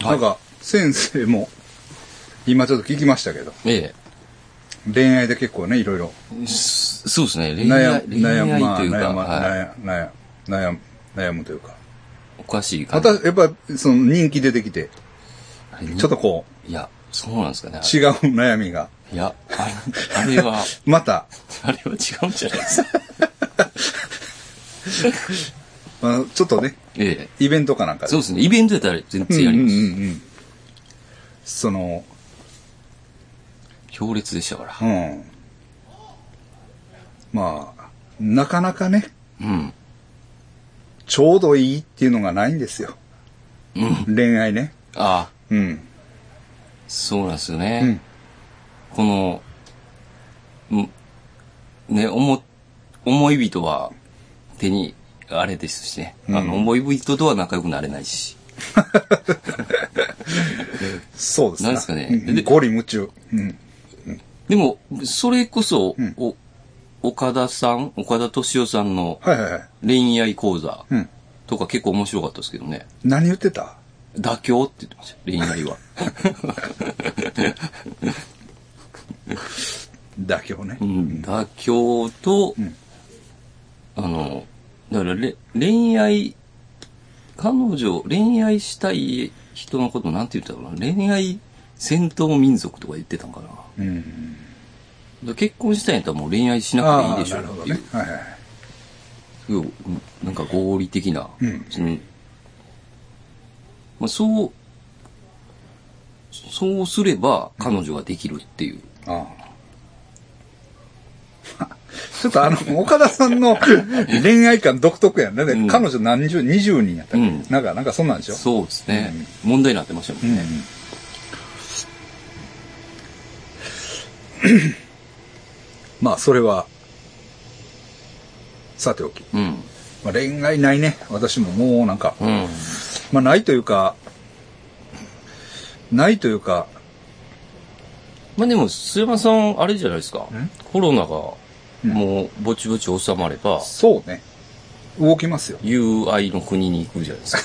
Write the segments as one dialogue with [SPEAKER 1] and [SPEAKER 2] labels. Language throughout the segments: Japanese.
[SPEAKER 1] なんか、先生も、今ちょっと聞きましたけど、
[SPEAKER 2] え
[SPEAKER 1] 恋愛で結構ね、いろいろ
[SPEAKER 2] そうですね。恋
[SPEAKER 1] 悩
[SPEAKER 2] 愛、恋愛というか、
[SPEAKER 1] 悩む、
[SPEAKER 2] はい、
[SPEAKER 1] 悩む、悩む、というか。
[SPEAKER 2] おかしい感じ。
[SPEAKER 1] また、やっぱ、その人気出てきて、ちょっとこ
[SPEAKER 2] いや、そうなんですかね。
[SPEAKER 1] う、違う悩みが、
[SPEAKER 2] いや、あれあれは、
[SPEAKER 1] また、
[SPEAKER 2] あれは違うんじゃないですか。
[SPEAKER 1] まあ、ちょっとね、
[SPEAKER 2] ええ。
[SPEAKER 1] イベントかなんかで
[SPEAKER 2] そうですね。イベントやったら全然やります。
[SPEAKER 1] うんうんうんうんその、
[SPEAKER 2] 強烈でしたから。
[SPEAKER 1] うん。まあ、なかなかね、
[SPEAKER 2] うん。
[SPEAKER 1] ちょうどいいっていうのがないんですよ。
[SPEAKER 2] うん。
[SPEAKER 1] 恋愛ね。
[SPEAKER 2] ああ、
[SPEAKER 1] うん。
[SPEAKER 2] そうなんですよ
[SPEAKER 1] うん
[SPEAKER 2] ね。この、んね、思、思い人は手に、あれですしね。あの、思い人とは仲良くなれないし。
[SPEAKER 1] そうです
[SPEAKER 2] なんですかね
[SPEAKER 1] うん
[SPEAKER 2] で
[SPEAKER 1] ゴリ夢中。うん。
[SPEAKER 2] でも、それこそ、
[SPEAKER 1] ん
[SPEAKER 2] お、岡田さん、岡田敏夫さんの。恋愛講座
[SPEAKER 1] うん。
[SPEAKER 2] とか結構面白かったですけどね。
[SPEAKER 1] 何言ってた？
[SPEAKER 2] 妥協って言ってました。恋愛は。
[SPEAKER 1] 妥協ね
[SPEAKER 2] う。ん、妥協と、
[SPEAKER 1] ん
[SPEAKER 2] あの、だかられ恋愛、彼女、恋愛したい人のことなんて言ったかな？恋愛戦闘民族とか言ってたんかな？
[SPEAKER 1] うん。
[SPEAKER 2] ら結婚したいんやったらもう恋愛しなくていいでしょ
[SPEAKER 1] なるほど
[SPEAKER 2] っていう
[SPEAKER 1] ね。はいはい。
[SPEAKER 2] すごいうんなんか合理的な、
[SPEAKER 1] うん
[SPEAKER 2] そのまあ、そう、そうすれば彼女ができるっていう。
[SPEAKER 1] ああ。ちょっとあの、岡田さんの 恋愛観独特やんね。で
[SPEAKER 2] うん
[SPEAKER 1] 彼女何十、20人やったっけ、
[SPEAKER 2] うん
[SPEAKER 1] なんか、なんかそんなんでしょ？
[SPEAKER 2] そうですね。問題になってましたもんね。
[SPEAKER 1] まあ、それは、さておき。
[SPEAKER 2] うん。
[SPEAKER 1] まあ、恋愛ないね。私ももうなんか、
[SPEAKER 2] うん。
[SPEAKER 1] まあ、ないというか、ないというか、
[SPEAKER 2] まあでも、須山さん、あれじゃないですか。コロナが、もう、ぼちぼち収まれば、
[SPEAKER 1] そうね。動きますよ。
[SPEAKER 2] 友愛の国に行くじゃないですか。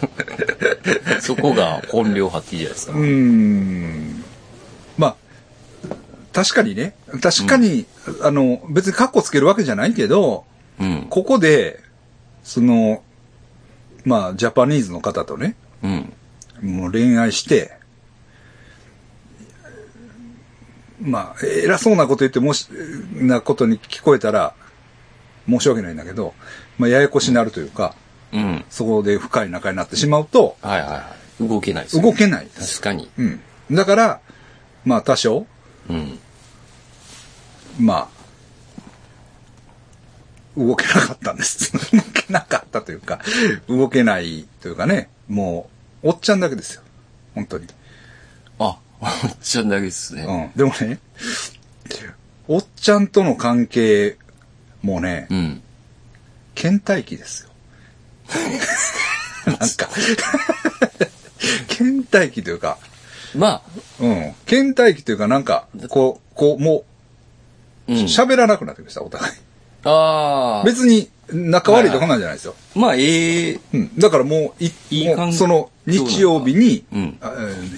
[SPEAKER 2] そこが本領発揮じゃないですか。
[SPEAKER 1] うーん。まあ、確かにね。確かに、あの、別にカッコつけるわけじゃないけど、
[SPEAKER 2] うん。
[SPEAKER 1] ここで、その、まあ、ジャパニーズの方とね、
[SPEAKER 2] うん。
[SPEAKER 1] もう恋愛して、まあ、偉そうなこと言ってもし、なことに聞こえたら、申し訳ないんだけど、まあ、ややこしになるというか、
[SPEAKER 2] うん。
[SPEAKER 1] そこで深い仲になってしまうと、
[SPEAKER 2] はいはいはい。動けないですよ
[SPEAKER 1] 動けない。
[SPEAKER 2] 確かに。
[SPEAKER 1] うん。だから、まあ、多少、
[SPEAKER 2] うん。
[SPEAKER 1] まあ、動けなかったんです。動けなかったというか、動けないというかね、もう、おっちゃんだけですよ。本当に。
[SPEAKER 2] あ、おっちゃんだけですね。
[SPEAKER 1] うん。でもね、おっちゃんとの関係もね、
[SPEAKER 2] うん。
[SPEAKER 1] 倦怠期ですよ。なんか、倦怠期というか、
[SPEAKER 2] ま
[SPEAKER 1] うん。倦怠期というか、なんか、こう、こう、も
[SPEAKER 2] あ、う
[SPEAKER 1] う、
[SPEAKER 2] ん。
[SPEAKER 1] 喋らなくなってきました、お互い。
[SPEAKER 2] ああ。
[SPEAKER 1] 別に、仲悪いとかなんじゃないですよ。
[SPEAKER 2] まあ、ええ
[SPEAKER 1] うん。だからもう、い
[SPEAKER 2] いい
[SPEAKER 1] その、日曜日に、
[SPEAKER 2] うん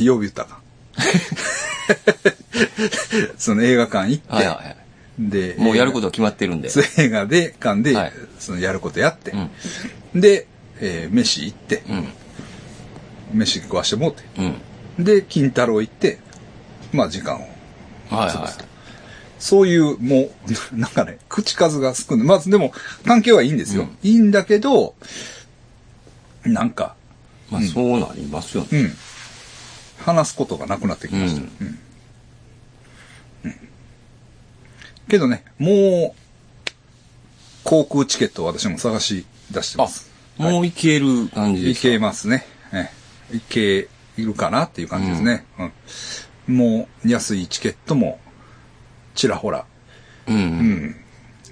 [SPEAKER 1] 曜日言ったか。その映画館行って、
[SPEAKER 2] はいはいはい。
[SPEAKER 1] で、
[SPEAKER 2] もうやることは決まってるんで。
[SPEAKER 1] 映画で、館で、
[SPEAKER 2] はい
[SPEAKER 1] そのやることやって、
[SPEAKER 2] うん。
[SPEAKER 1] で、えー飯行って、
[SPEAKER 2] うん。
[SPEAKER 1] 飯食わしてもうて、
[SPEAKER 2] うん。
[SPEAKER 1] で、金太郎行って、まあ時間を。
[SPEAKER 2] はい
[SPEAKER 1] そうです
[SPEAKER 2] は
[SPEAKER 1] そういう、もう、なんかね、口数が少ない。まず、でも、関係はいいんですよ。
[SPEAKER 2] うん
[SPEAKER 1] いいんだけど、なんか、
[SPEAKER 2] い。まあ、そうなりますよね。
[SPEAKER 1] うん。話すことがなくなってきました。
[SPEAKER 2] うん
[SPEAKER 1] うんうんけどね、もう、航空チケットを私も探し出してま
[SPEAKER 2] あ
[SPEAKER 1] す。、
[SPEAKER 2] もういける感じですか？
[SPEAKER 1] いけますね。ええいけるかなっていう感じですね。うんもう、安いチケットも、ちらほら、
[SPEAKER 2] うん。う。
[SPEAKER 1] うんん、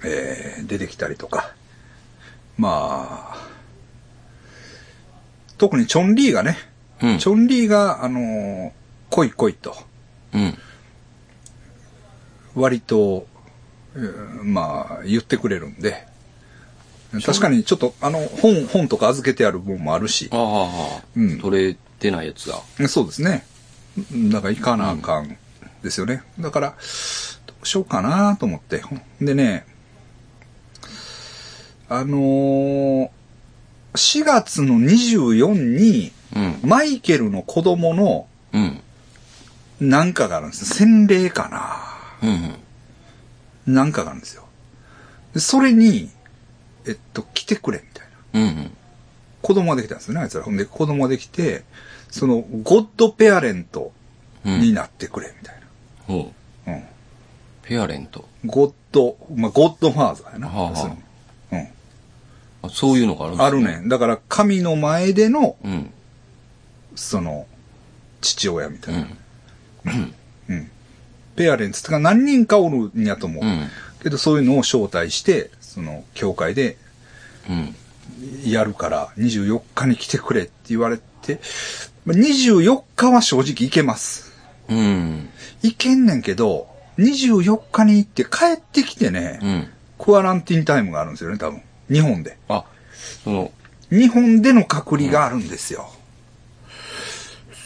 [SPEAKER 1] えー出てきたりとか。まあ、特にチョンリーがね、
[SPEAKER 2] うん。
[SPEAKER 1] チョンリーが、あのー来い来いと、
[SPEAKER 2] うん。
[SPEAKER 1] 割と、えーまあ、言ってくれるんで、確かにちょっと、あの、本、本とか預けてある分もあるし、
[SPEAKER 2] ああ、
[SPEAKER 1] うん
[SPEAKER 2] トレ、ってないやつが。
[SPEAKER 1] そうですね。だから行かなあかんですよね。だから、どうしようかなと思って。でね、あのー4月の24に、
[SPEAKER 2] うん。
[SPEAKER 1] マイケルの子供の
[SPEAKER 2] うん。
[SPEAKER 1] なんかがあるんですよ。洗礼かな
[SPEAKER 2] うん。
[SPEAKER 1] なんかがあるんですよ。でそれに、えっと、来てくれ、みたいな。
[SPEAKER 2] うん。
[SPEAKER 1] 子供ができたんですよね、あいつら。ほんで、子供ができて、その、ゴッドペアレント
[SPEAKER 2] うん。
[SPEAKER 1] になってくれ、みたい
[SPEAKER 2] ほう。
[SPEAKER 1] な。うん。
[SPEAKER 2] ペアレント。
[SPEAKER 1] ゴッド、まあ、ゴッドファーザーやな。
[SPEAKER 2] はあはあそういうのがあるん
[SPEAKER 1] うん。あるね。だから、神の前での、
[SPEAKER 2] うん。
[SPEAKER 1] その、父親みたいな。
[SPEAKER 2] うん。
[SPEAKER 1] うん。ペアレンツとか何人かおるんやと思う。
[SPEAKER 2] うん。
[SPEAKER 1] けど、そういうのを招待して、その、教会で
[SPEAKER 2] うん。
[SPEAKER 1] やるから、24日に来てくれって言われて、まあ24日は正直行けます。
[SPEAKER 2] うん。
[SPEAKER 1] 行けんねんけど、24日に行って帰ってきてね、
[SPEAKER 2] うん。
[SPEAKER 1] クアランティンタイムがあるんですよね、多分。日本で。
[SPEAKER 2] あ、その、
[SPEAKER 1] 日本での隔離があるんですよ。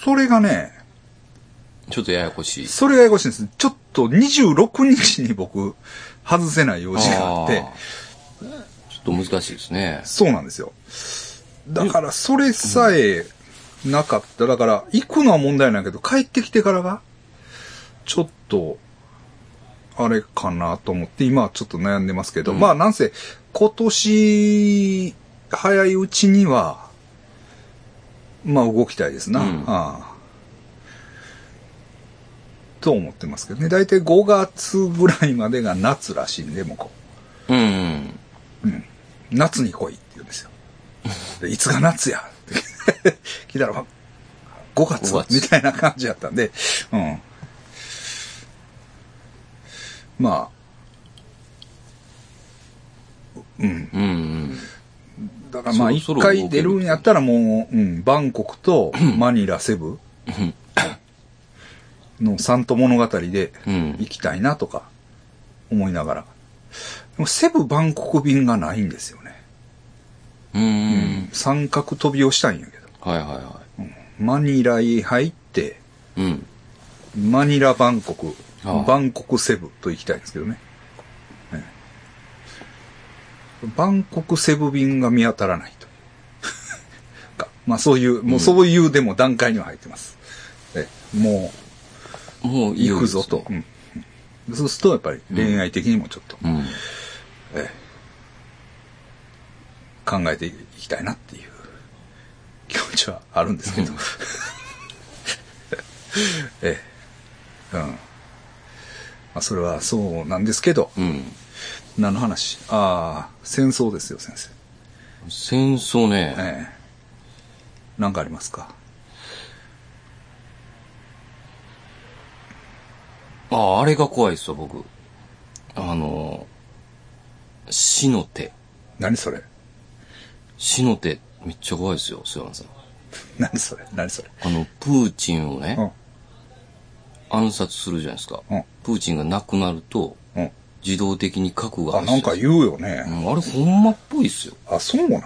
[SPEAKER 1] それがね、
[SPEAKER 2] ちょっとややこしい。
[SPEAKER 1] それがややこしいんです。ちょっと26日に僕、外せない用事があって、
[SPEAKER 2] ちょっと難しいですね。
[SPEAKER 1] そうなんですよ。だから、それさえなかった。だから、行くのは問題ないけど、帰ってきてからが、ちょっと、あれかなと思って、今はちょっと悩んでますけど、
[SPEAKER 2] うん
[SPEAKER 1] まあ、なんせ、今年、早いうちには、まあ、動きたいですな。
[SPEAKER 2] うん
[SPEAKER 1] ああと思ってますけどね。だいたい5月ぐらいまでが夏らしいんで、もうこう。
[SPEAKER 2] うん。
[SPEAKER 1] 夏に来いって言うんですよ。でいつが夏や？って 聞いたら、5
[SPEAKER 2] 5
[SPEAKER 1] 月
[SPEAKER 2] 月
[SPEAKER 1] みたいな感じやったんで、うん。まあ、うん。
[SPEAKER 2] うん。うん。
[SPEAKER 1] だからまあ、一回出るんやったらもう、うん、バンコクとマニラ、セブのサント物語で
[SPEAKER 2] うん
[SPEAKER 1] 行きたいなとか思いながら。でもセブバンコク便がないんですよね。
[SPEAKER 2] うん。
[SPEAKER 1] 三角飛びをしたいんやけど。
[SPEAKER 2] はいはいは
[SPEAKER 1] マニラへ入って、
[SPEAKER 2] い。うん。
[SPEAKER 1] マニラ、バンコク、バンコクセブと行きたいんですけどね。ええバンコクセブ便が見当たらないと。か まあそういう、もうそういうでも段階には入ってます。ええも
[SPEAKER 2] もういよいよ
[SPEAKER 1] う行くぞと。うんうんそうするとやっぱり恋愛的にもちょっと、
[SPEAKER 2] うん。
[SPEAKER 1] ええ考えていきたいなっていう気持ちはあるんですけど。え え。うん。まあ、それはそうなんですけど、
[SPEAKER 2] うん。
[SPEAKER 1] 何の話？ああ、戦争ですよ、先生。
[SPEAKER 2] 戦争ね。
[SPEAKER 1] ええ。何かありますか？
[SPEAKER 2] ああ、あれが怖いですよ、僕。あの、死の手。
[SPEAKER 1] 何それ？
[SPEAKER 2] 死の手、めっちゃ怖いですよ、菅原さん。
[SPEAKER 1] 何それ？何それ？
[SPEAKER 2] あの、プーチンをね、
[SPEAKER 1] うん。
[SPEAKER 2] 暗殺するじゃないですか。
[SPEAKER 1] うん
[SPEAKER 2] プーチンが亡くなると、
[SPEAKER 1] うん。
[SPEAKER 2] 自動的に核が
[SPEAKER 1] あ、なんか言うよ
[SPEAKER 2] う
[SPEAKER 1] ね。
[SPEAKER 2] ん、あれほんまっぽいっすよ。
[SPEAKER 1] あ、そうなん？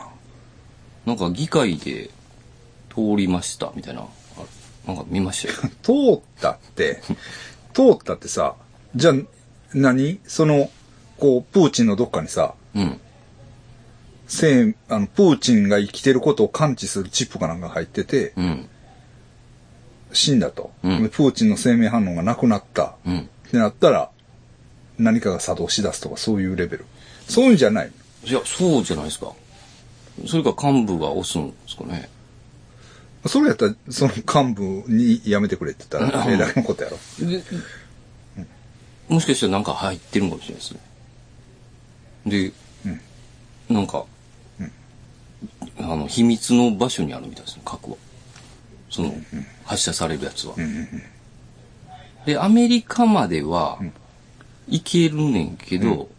[SPEAKER 2] なんか議会で通りました、みたいな。あなんか見ましたよ。
[SPEAKER 1] 通ったって、通ったってさ、じゃあ、何？その、こう、プーチンのどっかにさ、
[SPEAKER 2] うん。
[SPEAKER 1] 生、あの、プーチンが生きてることを感知するチップかなんか入ってて、
[SPEAKER 2] うん。
[SPEAKER 1] 死んだと。
[SPEAKER 2] うん
[SPEAKER 1] でプーチンの生命反応がなくなった。
[SPEAKER 2] うん。
[SPEAKER 1] ってなったら、何かが作動し出すとかそういうレベル。そういうんじゃない。
[SPEAKER 2] いや、そうじゃないですか。それか幹部が押すんですかね。
[SPEAKER 1] それやったら、その幹部にやめてくれって言ったら、
[SPEAKER 2] うん
[SPEAKER 1] ええだけのことやろ。
[SPEAKER 2] で、もしかしたらなんか入ってるのかもしれないですね。で、なんか、あの、秘密の場所にあるみたいですね、核は。その、発射されるやつは。で、アメリカまでは、行けるねんけど、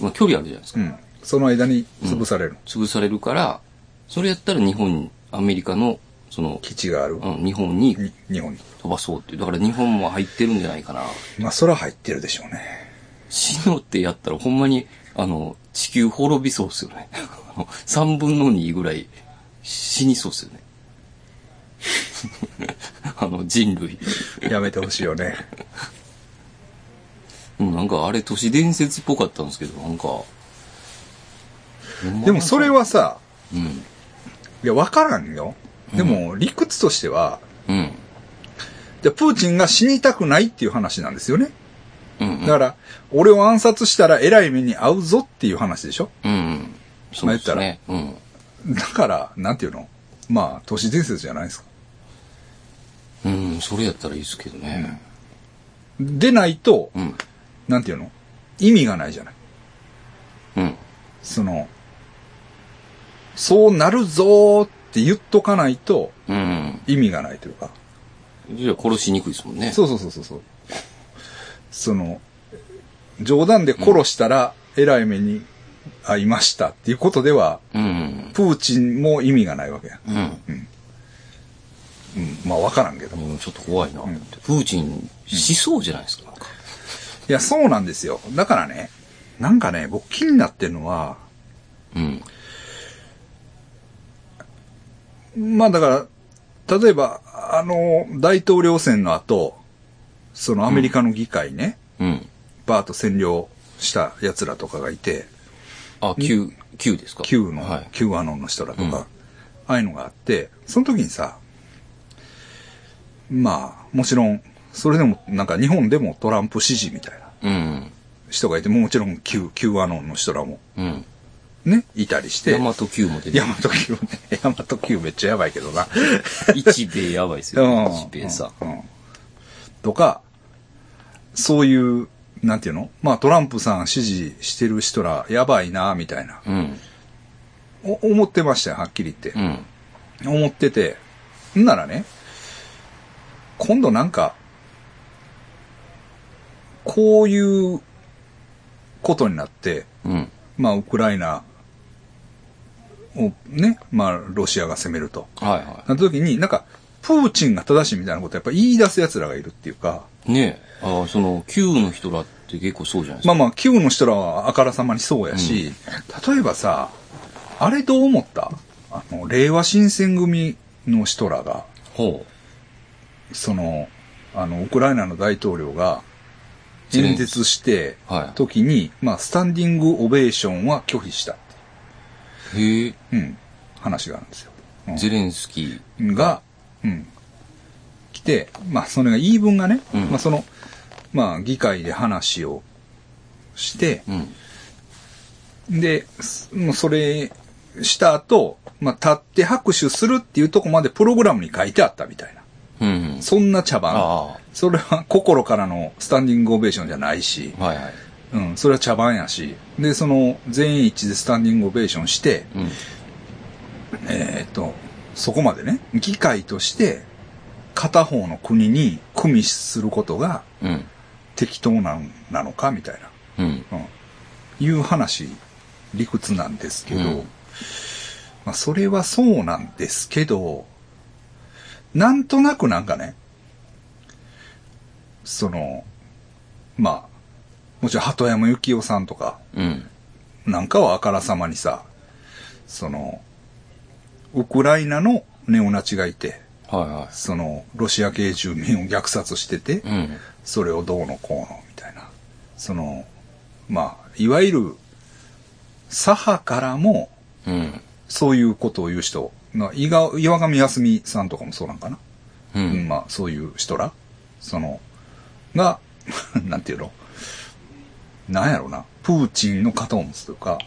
[SPEAKER 2] まあ距離あるじゃないですか。
[SPEAKER 1] うん。その間に潰される。
[SPEAKER 2] 潰されるから、それやったら日本、アメリカの、その、
[SPEAKER 1] 基地がある。
[SPEAKER 2] うん、日本に
[SPEAKER 1] に日本に。
[SPEAKER 2] 飛ばそうっていう。だから日本も入ってるんじゃないかな。
[SPEAKER 1] まあ、それは入ってるでしょうね。
[SPEAKER 2] 死のってやったらほんまに、あの、地球滅びそうっすよね。あの3分の2ぐらい死にそうっすよね。あの人類。
[SPEAKER 1] やめてほしいよね。
[SPEAKER 2] うん、なんかあれ都市伝説っぽかったんですけど、なんか。
[SPEAKER 1] でもそれ、はさ、
[SPEAKER 2] うん。
[SPEAKER 1] いや、わからんよ。でも、理屈としては、
[SPEAKER 2] うん。
[SPEAKER 1] じゃあプーチンが死にたくないっていう話なんですよね。
[SPEAKER 2] うん。
[SPEAKER 1] だから、俺を暗殺したら偉い目に遭うぞっていう話でしょ
[SPEAKER 2] うん。うん。そうですね。うん。
[SPEAKER 1] だから、なんていうの？まあ、都市伝説じゃないですか。
[SPEAKER 2] うん、それやったらいいですけどね。
[SPEAKER 1] でないと、
[SPEAKER 2] うん。
[SPEAKER 1] なんていうの？意味がないじゃない。
[SPEAKER 2] うん。
[SPEAKER 1] その、そうなるぞーって言っとかないと
[SPEAKER 2] うん。
[SPEAKER 1] 意味がないというか。
[SPEAKER 2] じゃあ殺しにくいですもんね。
[SPEAKER 1] そうそうそうそうその、冗談で殺したら偉い目に遭いましたっていうことでは、
[SPEAKER 2] うん。
[SPEAKER 1] プーチンも意味がないわけや。
[SPEAKER 2] うん。
[SPEAKER 1] うん。まあわからんけど。い
[SPEAKER 2] うんちょっと怖いな、プーチン、しそうじゃないですか。なんか
[SPEAKER 1] や、そうなんですよ。だからね、なんかね、僕気になってるのは、
[SPEAKER 2] うん。
[SPEAKER 1] まあだから、例えば、あの、大統領選の後、そのアメリカの議会ね、
[SPEAKER 2] うん。
[SPEAKER 1] バーッと占領した奴らとかがいて、
[SPEAKER 2] あ、Q、Q ですか
[SPEAKER 1] ？Q の、
[SPEAKER 2] はい。
[SPEAKER 1] Q アノンの人らとか、
[SPEAKER 2] うん
[SPEAKER 1] ああいうのがあって、その時にさ、まあ、もちろん、それでも、なんか日本でもトランプ支持みたいな
[SPEAKER 2] うん。
[SPEAKER 1] 人がいて、もちろん Q、Q アノンの人らも
[SPEAKER 2] うん。
[SPEAKER 1] ね、いたりして、
[SPEAKER 2] ヤマト Q も出て
[SPEAKER 1] ヤマト Q ね、ヤマト Q めっちゃやばいけどな。
[SPEAKER 2] 一米やばいですよ、
[SPEAKER 1] うん
[SPEAKER 2] 一米さ。
[SPEAKER 1] うんうんとか、そういう、なんていうの？まあトランプさん支持してる人らやばいな、みたいな。
[SPEAKER 2] うん。
[SPEAKER 1] お思ってましたよ、はっきり言って
[SPEAKER 2] う。ん。
[SPEAKER 1] 思ってて。んならね、今度なんか、こういうことになって、
[SPEAKER 2] うん。
[SPEAKER 1] まあウクライナをね、まあロシアが攻めると。
[SPEAKER 2] はいは
[SPEAKER 1] なった時に、なんか、プーチンが正しいみたいなことやっぱ言い出す奴らがいるっていうか、
[SPEAKER 2] い。ねえ。ああ、その Q の人らって結構そうじゃないですか。
[SPEAKER 1] まあまあ、Q の人らはあからさまにそうやし、例えばさ、あれどう思った？あの、令和新選組の人らが、
[SPEAKER 2] ほ
[SPEAKER 1] その、あの、ウクライナの大統領が演説して、
[SPEAKER 2] はい
[SPEAKER 1] 時に、まあ、スタンディングオベーションは拒否したって
[SPEAKER 2] う。へえ。
[SPEAKER 1] いう、うん、話があるんですよ。うん
[SPEAKER 2] ゼレンスキー。
[SPEAKER 1] が、うん、来て、まあ、それが言い分がね、
[SPEAKER 2] うん
[SPEAKER 1] まあ、その、まあ、議会で話をして、
[SPEAKER 2] うん。
[SPEAKER 1] で、それした後、まあ、立って拍手するっていうとこまでプログラムに書いてあったみたいな。
[SPEAKER 2] うん。
[SPEAKER 1] そんな茶番。
[SPEAKER 2] あ
[SPEAKER 1] それは心からのスタンディングオベーションじゃないし、
[SPEAKER 2] あ。はいはい。
[SPEAKER 1] うん、それは茶番やし、で、その全員一致でスタンディングオベーションして、
[SPEAKER 2] うん。
[SPEAKER 1] えーっと、そこまでね、議会として片方の国に組みすることが
[SPEAKER 2] うん。
[SPEAKER 1] 適当なんなのかみたいな、
[SPEAKER 2] うん。
[SPEAKER 1] うん、いう話、理屈なんですけど、
[SPEAKER 2] うん
[SPEAKER 1] まあ、それはそうなんですけど、なんとなくなんかね、その、まあ、もちろん鳩山幸夫さんとか、
[SPEAKER 2] うん。
[SPEAKER 1] なんかはあからさまにさ、その、ウクライナのネオナチがいて、
[SPEAKER 2] はいは
[SPEAKER 1] その、ロシア系住民を虐殺してて、
[SPEAKER 2] い。うん。
[SPEAKER 1] それをどうのこうの、みたいな。その、まあ、いわゆる、左派からも、
[SPEAKER 2] うん。
[SPEAKER 1] そういうことを言う人、な伊賀岩上康美さんとかもそうなんかな。
[SPEAKER 2] う
[SPEAKER 1] うん、
[SPEAKER 2] ん。
[SPEAKER 1] まあ、そういう人ら、その、が、なんていうの、なんやろな、プーチンの肩を持つというか。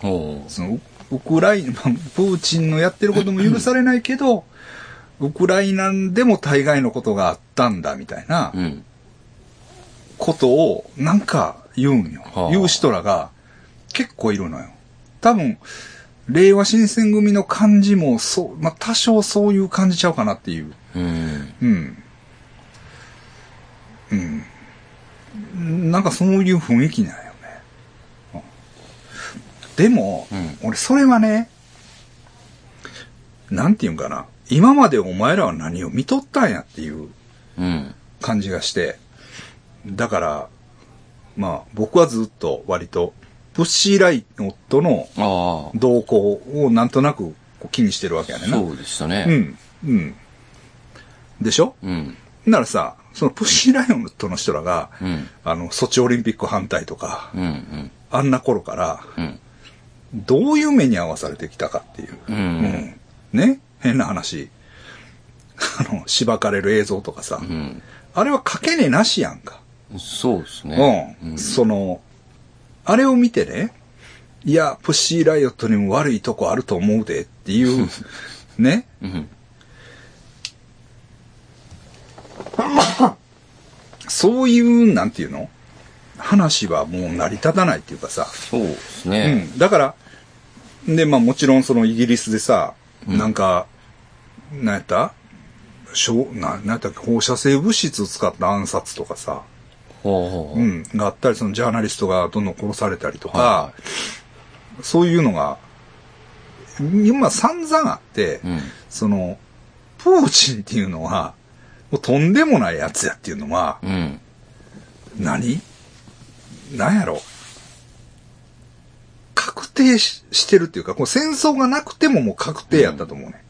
[SPEAKER 1] その、ウウクライナ、プーチンのやってることも許されないけど、ウクライナでも大概のことがあったんだ、みたいな
[SPEAKER 2] うん。
[SPEAKER 1] ことを、なんか言うんよ。
[SPEAKER 2] はあ
[SPEAKER 1] 言う人らが結構いるのよ。多分、令和新選組の感じも、そう、まあ、多少そういう感じちゃうかなっていう。
[SPEAKER 2] うん。
[SPEAKER 1] うん。うん。なんかそういう雰囲気なんよね。うんでも、
[SPEAKER 2] うん
[SPEAKER 1] 俺それはね、なんていうんかな。今までお前らは何を見とったんやっていう
[SPEAKER 2] うん。
[SPEAKER 1] 感じがして。だから、まあ僕はずっと割と、プッシーライトの
[SPEAKER 2] あ
[SPEAKER 1] 動向をなんとなく気にしてるわけやね
[SPEAKER 2] あ。
[SPEAKER 1] んな。
[SPEAKER 2] そうでしたね。
[SPEAKER 1] うん。うん。でしょ？
[SPEAKER 2] うん。
[SPEAKER 1] ならさ、そのプッシーライオンとの人らが、
[SPEAKER 2] うん。
[SPEAKER 1] あの、ソチオリンピック反対とか、
[SPEAKER 2] うん。うん。
[SPEAKER 1] あんな頃から、
[SPEAKER 2] うん。
[SPEAKER 1] どういう目に遭わされてきたかっていう。
[SPEAKER 2] うん。
[SPEAKER 1] うんね？変な話。あの、しばかれる映像とかさ。
[SPEAKER 2] うん。
[SPEAKER 1] あれはかけねなしやんか。
[SPEAKER 2] そうですね。
[SPEAKER 1] うん。その、あれを見てね、いや、プッシーライオットにも悪いとこあると思うでっていう、ね。
[SPEAKER 2] うん。
[SPEAKER 1] そういう、なんていうの？話はもう成り立たないっていうかさ。
[SPEAKER 2] そうです
[SPEAKER 1] う
[SPEAKER 2] ね。
[SPEAKER 1] ん。だから、で、まあもちろんそのイギリスでさ、なんか、なんやった？しょうななんやったっけ？放射性物質を使った暗殺とかさ、
[SPEAKER 2] ほう
[SPEAKER 1] ん、があったり、そのジャーナリストがどんどん殺されたりとか、
[SPEAKER 2] は
[SPEAKER 1] そういうのが、今散々あって、
[SPEAKER 2] うん。
[SPEAKER 1] その、プーチンっていうのは、もうとんでもないやつやっていうのは、
[SPEAKER 2] うん。
[SPEAKER 1] 何？なんやろ？確定ししてるっていうか、こう戦争がなくてももう確定やったと思うね。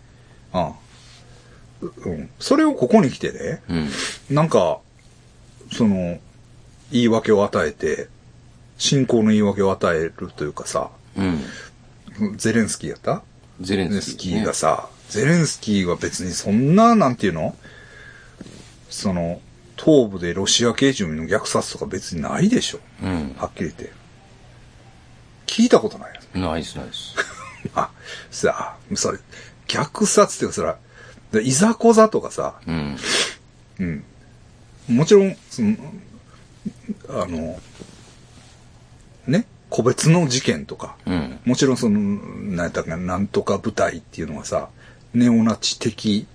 [SPEAKER 1] うん。うん。それをここに来てね、
[SPEAKER 2] うん。
[SPEAKER 1] なんか、その、言い訳を与えて、信仰の言い訳を与えるというかさ、
[SPEAKER 2] うん。
[SPEAKER 1] ゼレンスキーやった？
[SPEAKER 2] ゼレ
[SPEAKER 1] ンスキ
[SPEAKER 2] ー、ね。
[SPEAKER 1] ーがさ、ゼレンスキーは別にそんな、なんていうの？その、東部でロシア系住民の虐殺とか別にないでしょ。
[SPEAKER 2] うん。
[SPEAKER 1] はっきり言って。聞いたことない？よ。
[SPEAKER 2] ナイスナイス。
[SPEAKER 1] あ、さあ、それ、虐殺っていうかそら、でいざこざとかさ、
[SPEAKER 2] うん。
[SPEAKER 1] うん。もちろん、その、あの、ね、個別の事件とか、
[SPEAKER 2] うん。
[SPEAKER 1] もちろんその、なんやったかな、なんとか部隊っていうのはさ、ネオナチ的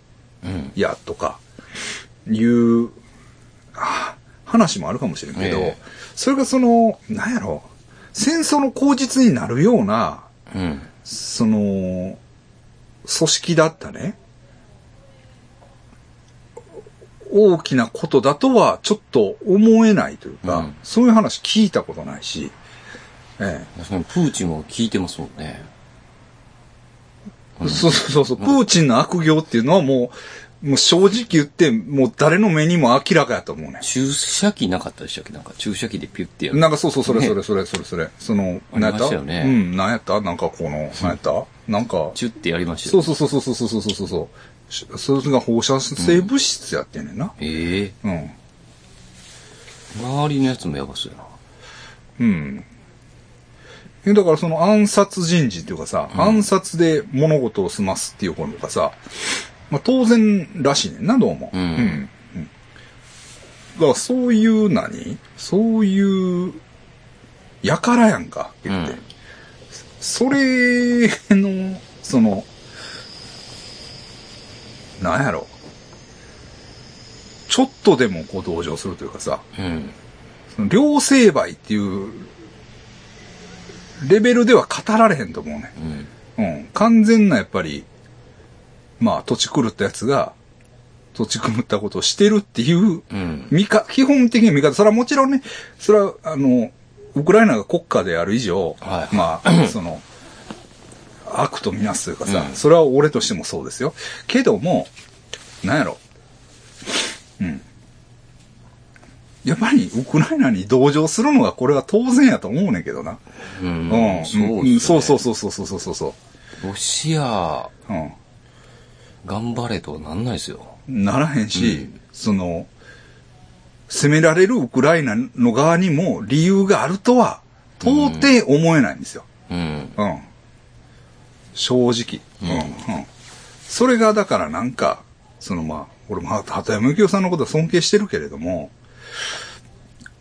[SPEAKER 2] うん。
[SPEAKER 1] やとか、いう、あ話もあるかもしれんけど、
[SPEAKER 2] ええ
[SPEAKER 1] それがその、なんやろ、戦争の口実になるような、
[SPEAKER 2] うん。
[SPEAKER 1] その、組織だったね、大きなことだとはちょっと思えないというか、
[SPEAKER 2] うん
[SPEAKER 1] そういう話聞いたことないし、え
[SPEAKER 2] 確かにプーチンも聞いてますもんね。
[SPEAKER 1] えそうそうそう、プーチンの悪行っていうのはもう、もう正直言って、もう誰の目にも明らかやと思うね。
[SPEAKER 2] 注射器なかったでしたっけ？なんか注射器でピュッてやる。
[SPEAKER 1] なんかそうそう、それ
[SPEAKER 2] ね
[SPEAKER 1] それそれそれそれ。その、
[SPEAKER 2] ありましたよね
[SPEAKER 1] うん、なんやった？なんかこの、なんやった？なんか、
[SPEAKER 2] チュッてやりましたよ。
[SPEAKER 1] そうそうそうそうそうそうそうそう。しそれが放射性物質やってんねんな。
[SPEAKER 2] ええ
[SPEAKER 1] うん。
[SPEAKER 2] 周りのやつもやばそうやな。
[SPEAKER 1] うん。えだからその暗殺人事っていうかさ、暗殺で物事を済ますっていうことがさ、まあ当然らしいねんな、どうも。
[SPEAKER 2] うん
[SPEAKER 1] うん。うんだからそういう何？そういう、やからやんか、言って。
[SPEAKER 2] うん
[SPEAKER 1] それの、その、なんやろ。ちょっとでもこう同情するというかさ、
[SPEAKER 2] うん。
[SPEAKER 1] その両成敗っていうレベルでは語られへんと思うね。
[SPEAKER 2] うん。
[SPEAKER 1] うん。完全なやっぱり、まあ土地狂ったやつが土地狂ったことをしてるっていう
[SPEAKER 2] うん。
[SPEAKER 1] 見か、基本的な見方。それはもちろんね、それはあの、ウクライナが国家である以上、
[SPEAKER 2] はい
[SPEAKER 1] まあ、その、悪とみなすというかさ、
[SPEAKER 2] うん
[SPEAKER 1] それは俺としてもそうですよ。けども、なんやろ。うん。やっぱりウクライナに同情するのがこれは当然やと思うねんけどな。
[SPEAKER 2] うん。
[SPEAKER 1] うん。
[SPEAKER 2] そう。
[SPEAKER 1] そうそうそうそうそうそうそう。
[SPEAKER 2] ロシア、
[SPEAKER 1] うん。
[SPEAKER 2] 頑張れとはなんないですよ。
[SPEAKER 1] ならへんし、その、攻められるウクライナの側にも理由があるとは、到底思えないんですよ。
[SPEAKER 2] うん。
[SPEAKER 1] うん。正直。うん。うん。それがだからなんか、そのまあ、俺も畑山幸雄さんのことは尊敬してるけれども、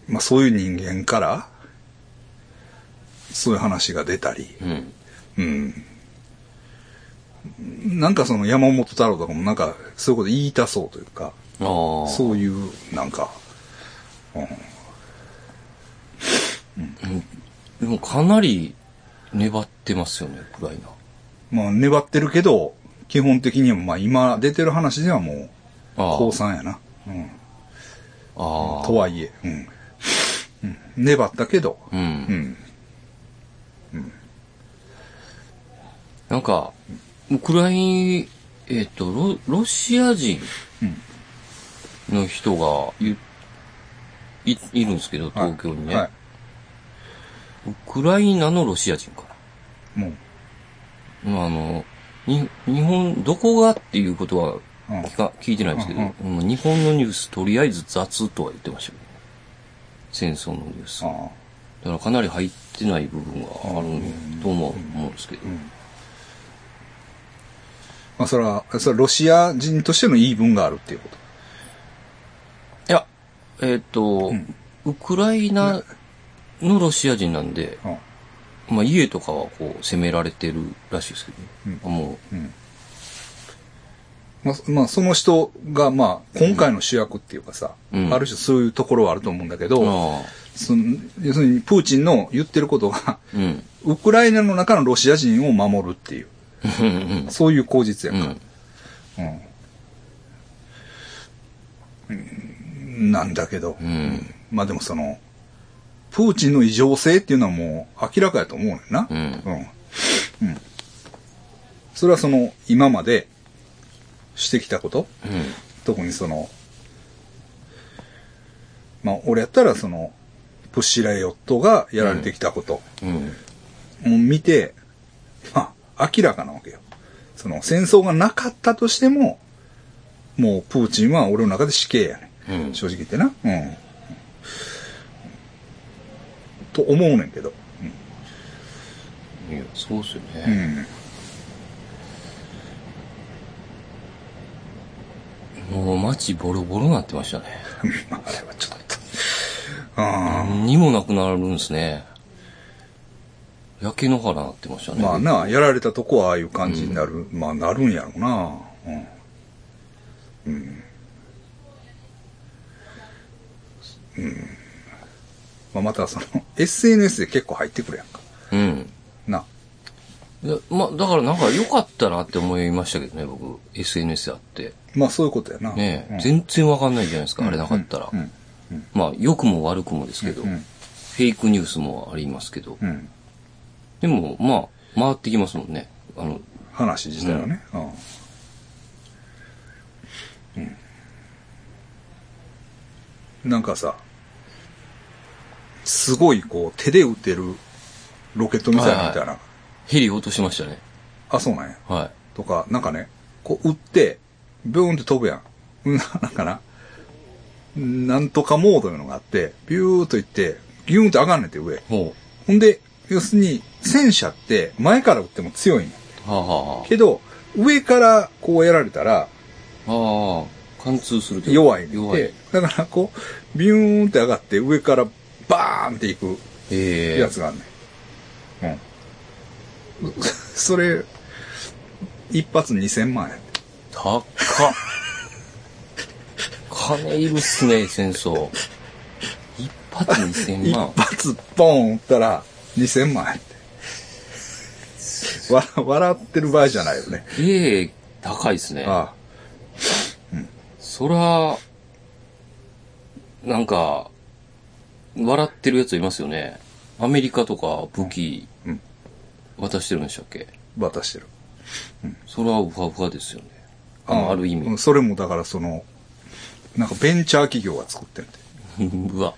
[SPEAKER 1] まあそういう人間から、そういう話が出たり、
[SPEAKER 2] うん。
[SPEAKER 1] うん。なんかその山本太郎とかもなんかそういうこと言いたそうというか、
[SPEAKER 2] ああ。
[SPEAKER 1] そういう、なんか、
[SPEAKER 2] でもかなり粘ってますよね、ウクライナ。
[SPEAKER 1] まあ粘ってるけど、基本的にはまあ今出てる話ではもう、
[SPEAKER 2] ああ。
[SPEAKER 1] 降参やな。うん。
[SPEAKER 2] ああ。
[SPEAKER 1] とはいえ、うん。うん、粘ったけど、
[SPEAKER 2] う。
[SPEAKER 1] うんん。
[SPEAKER 2] なんか、ウクライナ、えっ、と、ロ、ロシア人
[SPEAKER 1] うん
[SPEAKER 2] の人がい、い、いるんですけど、東京にね。
[SPEAKER 1] はい。
[SPEAKER 2] ウクライナのロシア人か
[SPEAKER 1] もう。
[SPEAKER 2] な。まあ、あの、に、日本、どこがっていうことは
[SPEAKER 1] うん
[SPEAKER 2] 聞か、聞いてないんですけど、
[SPEAKER 1] うん
[SPEAKER 2] うん日本のニュースとりあえず雑とは言ってましたけど、戦争のニュース。だ
[SPEAKER 1] あ
[SPEAKER 2] からかなり入ってない部分があると思う思うんですけど。
[SPEAKER 1] まあ、それは、それはロシア人としての言い分があるっていうこと？
[SPEAKER 2] いや、えっ、と、ウクライナのロシア人なんで、
[SPEAKER 1] うん。
[SPEAKER 2] まあ家とかはこう攻められてるらしいですけど、も
[SPEAKER 1] まあ、まあ、その人が、まあ、今回の主役っていうかさ、
[SPEAKER 2] うん
[SPEAKER 1] ある種そういうところはあると思うんだけど、その要するに、プーチンの言ってることが、
[SPEAKER 2] うん。
[SPEAKER 1] ウクライナの中のロシア人を守るっていう、
[SPEAKER 2] うんうん
[SPEAKER 1] そういう口実
[SPEAKER 2] う
[SPEAKER 1] やんか。
[SPEAKER 2] ん。
[SPEAKER 1] うん。なんだけど、
[SPEAKER 2] うん。
[SPEAKER 1] まあでもその、プーチンの異常性っていうのはもう明らかやと思うねんな。
[SPEAKER 2] うん。
[SPEAKER 1] うん。うん。それはその、今までしてきたこと、
[SPEAKER 2] うん。
[SPEAKER 1] 特にその、まあ俺やったらその、プッシュラヨットがやられてきたこと、
[SPEAKER 2] うん。
[SPEAKER 1] もう見て、まあ明らかなわけよ。その戦争がなかったとしても、もうプーチンは俺の中で死刑やね。
[SPEAKER 2] うん。
[SPEAKER 1] 正直言ってな。うん。と思うねんけど。
[SPEAKER 2] いや、そうっすよ
[SPEAKER 1] う
[SPEAKER 2] ね。
[SPEAKER 1] ん。
[SPEAKER 2] もう街ボロボロなってましたね。
[SPEAKER 1] まああれはちょっと。あ
[SPEAKER 2] 何にもなくなるんですね。焼け野原なってました
[SPEAKER 1] あ。
[SPEAKER 2] ね。
[SPEAKER 1] まあな、やられたとこはああいう感じになる。まあなるんやろうな。うん。うん。うん。まあまたその、SNS で結構入ってくるやんか。
[SPEAKER 2] うん。
[SPEAKER 1] な。
[SPEAKER 2] いや、まあ、だからなんか良かったなって思いましたけどね、僕。SNS あって。
[SPEAKER 1] まあそういうことやな。
[SPEAKER 2] ねえ、
[SPEAKER 1] うん
[SPEAKER 2] 全然わかんないじゃないですか、あれなかったら。
[SPEAKER 1] うん。
[SPEAKER 2] まあ、良くも悪くもですけど、
[SPEAKER 1] うん
[SPEAKER 2] フェイクニュースもありますけど、
[SPEAKER 1] うん。
[SPEAKER 2] でも、まあ、回ってきますもんね。あの、
[SPEAKER 1] 話自体はね。うん。うん。なんかさ、すごいこう手で撃てるロケットミサイルみたいな。
[SPEAKER 2] ヘリ落としましたね。
[SPEAKER 1] あ、そうなんや。
[SPEAKER 2] は
[SPEAKER 1] とか、なんかね、こう撃って、ビューンって飛ぶやん。う んなんかな。なんとかモードいうのがあって、ビューっと行って、ギューンって上がんねんて上。
[SPEAKER 2] い。ほ
[SPEAKER 1] ほんで、要するに戦車って前から撃っても強いんや。
[SPEAKER 2] う。はあ、はあは
[SPEAKER 1] けど、上からこうやられたら
[SPEAKER 2] あ、ああ、貫通すると
[SPEAKER 1] 弱いねん
[SPEAKER 2] 弱い
[SPEAKER 1] で。、だからこう、ビューンって上がって上からバーンっていく
[SPEAKER 2] ええ
[SPEAKER 1] やつがあんねん。うん。それ、一発2000万円。
[SPEAKER 2] 高っ。金いるっすね、戦争。一発2000
[SPEAKER 1] 一
[SPEAKER 2] 万。
[SPEAKER 1] 発ポン撃ったら2000万円って。わ笑ってる場合じゃないよね。
[SPEAKER 2] ええ高いっすね。
[SPEAKER 1] あ
[SPEAKER 2] そら、なんか、笑ってるやついますよね。アメリカとか武器
[SPEAKER 1] うん、
[SPEAKER 2] 渡してるんでしたっけ？
[SPEAKER 1] あ、渡してる。
[SPEAKER 2] それはウハウハですよね。あのある意味
[SPEAKER 1] うん。それもだからその、なんかベンチャー企業が作ってるって。
[SPEAKER 2] うわ。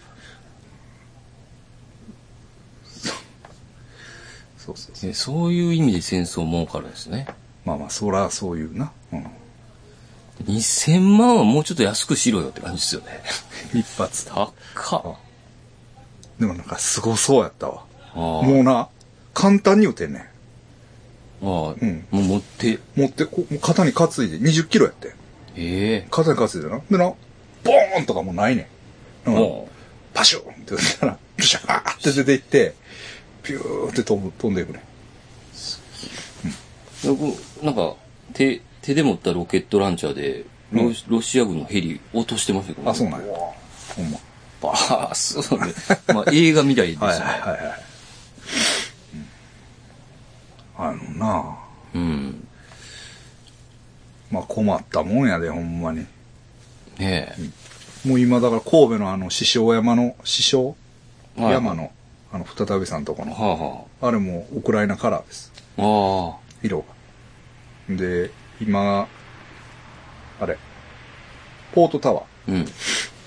[SPEAKER 1] そうそうそう。
[SPEAKER 2] えそういう意味で戦争儲かるんですね。
[SPEAKER 1] まあまあ、そらそういうな。うん。
[SPEAKER 2] 2000万はもうちょっと安くしろよって感じですよね。
[SPEAKER 1] 一発。
[SPEAKER 2] 高っ。
[SPEAKER 1] でもなんかすごそうやったわ。もうな、簡単に撃てんねん。
[SPEAKER 2] ああ、
[SPEAKER 1] うん
[SPEAKER 2] もう持って、
[SPEAKER 1] 持って、こう肩に担いで20キロやってん。
[SPEAKER 2] ええ
[SPEAKER 1] 肩に担いでな。でな、ボーンとかもうないねん。うん
[SPEAKER 2] も
[SPEAKER 1] パシューンって打ったら、プシャーって出ていって、ピューって飛ぶ、飛んでいくね。
[SPEAKER 2] う僕なんか、手、手で持ったロケットランチャーで、ロ,、
[SPEAKER 1] うん
[SPEAKER 2] ロシア軍のヘリ落としてましたけど、
[SPEAKER 1] あ、そうなんや。ほんま。
[SPEAKER 2] バースそうね。まあ映画みたいですね。
[SPEAKER 1] はいはいはいはい。あのな
[SPEAKER 2] うん。
[SPEAKER 1] まあ困ったもんやで、ほんまに。
[SPEAKER 2] ね
[SPEAKER 1] もう今だから神戸のあの師匠山の、師匠？
[SPEAKER 2] え。はい
[SPEAKER 1] 山の、あの、再びさんとこの、
[SPEAKER 2] は
[SPEAKER 1] あれもウクライナカラーです。
[SPEAKER 2] あはあ。あ
[SPEAKER 1] 色が。で、今、あれ、ポートタワー。
[SPEAKER 2] うん。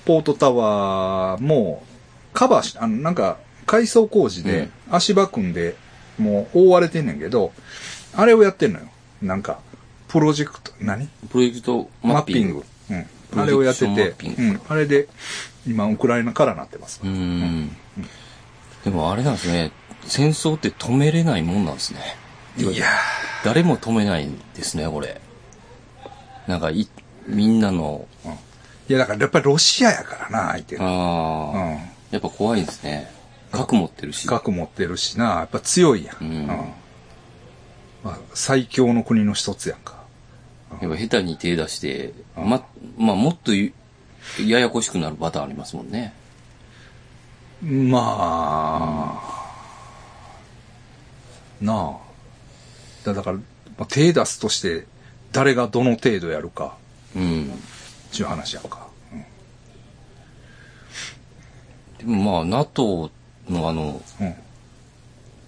[SPEAKER 1] ポートタワーも、カバーし、あの、なんか、改装工事で、足場組んで、もう覆われてんねんけど、あれをやってんのよ。なんか、プロジェクト、何？
[SPEAKER 2] プロジェクトマッピング。
[SPEAKER 1] うん。あれをやっててうん。あれで、今、ウクライナからなってます。
[SPEAKER 2] うーん。でもあれなんですね。戦争って止めれないもんなんですね。
[SPEAKER 1] いや
[SPEAKER 2] 誰も止めないんですね、これ。なんかい、みんなの、
[SPEAKER 1] ー、うん。いや、だからやっぱりロシアやからな、相手が。
[SPEAKER 2] ああ、
[SPEAKER 1] うん。
[SPEAKER 2] やっぱ怖いですね。核持ってるし。
[SPEAKER 1] 核持ってるしな、やっぱ強いやん。
[SPEAKER 2] うん
[SPEAKER 1] まあ、最強の国の一つやんか。
[SPEAKER 2] やっぱ下手に手出して、ま、まあもっとゆややこしくなるパターンありますもんね。
[SPEAKER 1] まあ、なあ。だだから、まあ、手出すとして、誰がどの程度やるか、
[SPEAKER 2] うん。
[SPEAKER 1] っていう話やんか。
[SPEAKER 2] でもまあ NATO のあの、
[SPEAKER 1] うん。うん。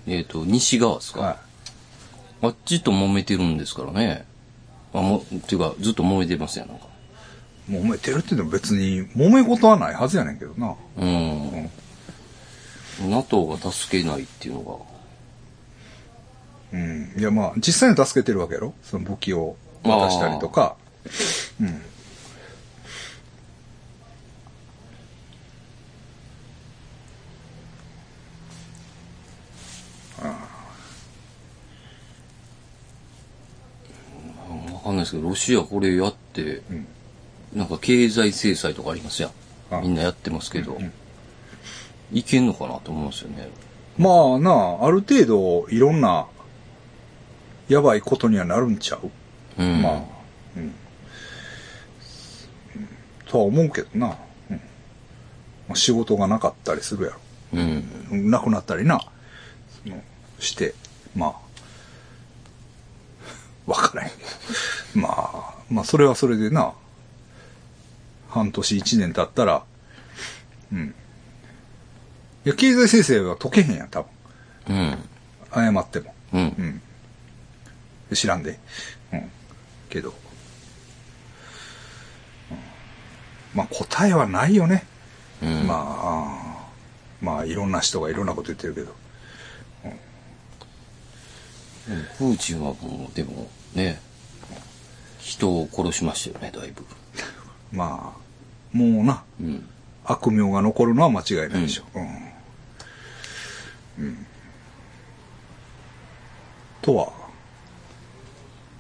[SPEAKER 2] えっ、と、西側ですか、
[SPEAKER 1] は
[SPEAKER 2] あっちと揉めてるんですからね。あ、も、っていうか、ずっと揉めてますよ、なんか。
[SPEAKER 1] い。揉めてるって言っても別に、揉め事はないはずやねんけどな。
[SPEAKER 2] うん。NATO が助けないっていうの
[SPEAKER 1] うん。いやまあ、実際に助けてるわけやろ？その武器を渡したりとか。うん。
[SPEAKER 2] かんないですけど、ロシアこれやって、
[SPEAKER 1] ん
[SPEAKER 2] なんか経済制裁とかありますや
[SPEAKER 1] あ
[SPEAKER 2] ん。みんなやってますけど、
[SPEAKER 1] ん
[SPEAKER 2] いけんのかなと思いますよね。
[SPEAKER 1] まあなあ、ある程度いろんな、やばいことにはなるんちゃう？
[SPEAKER 2] うん。
[SPEAKER 1] まあ、うん。うんとは思うけどな。うん。まあ、仕事がなかったりするやろ。
[SPEAKER 2] うん。
[SPEAKER 1] なくなったりな。そのして、まあ、わからへん。まあ、まあ、それはそれでな、半年一年経ったら、うん。いや、経済制裁は解けへんやん、多分。
[SPEAKER 2] うん。
[SPEAKER 1] 謝っても。
[SPEAKER 2] うん。
[SPEAKER 1] うん。知らんで。うん。けど。うんまあ答えはないよね。
[SPEAKER 2] うん。
[SPEAKER 1] まあ、まあいろんな人がいろんなこと言ってるけど。
[SPEAKER 2] プーチンはもう、でも、ね、人を殺しましたよね、だいぶ。
[SPEAKER 1] まあ、もうな、
[SPEAKER 2] うん。
[SPEAKER 1] 悪名が残るのは間違いないでしょ。うん。うん。とは、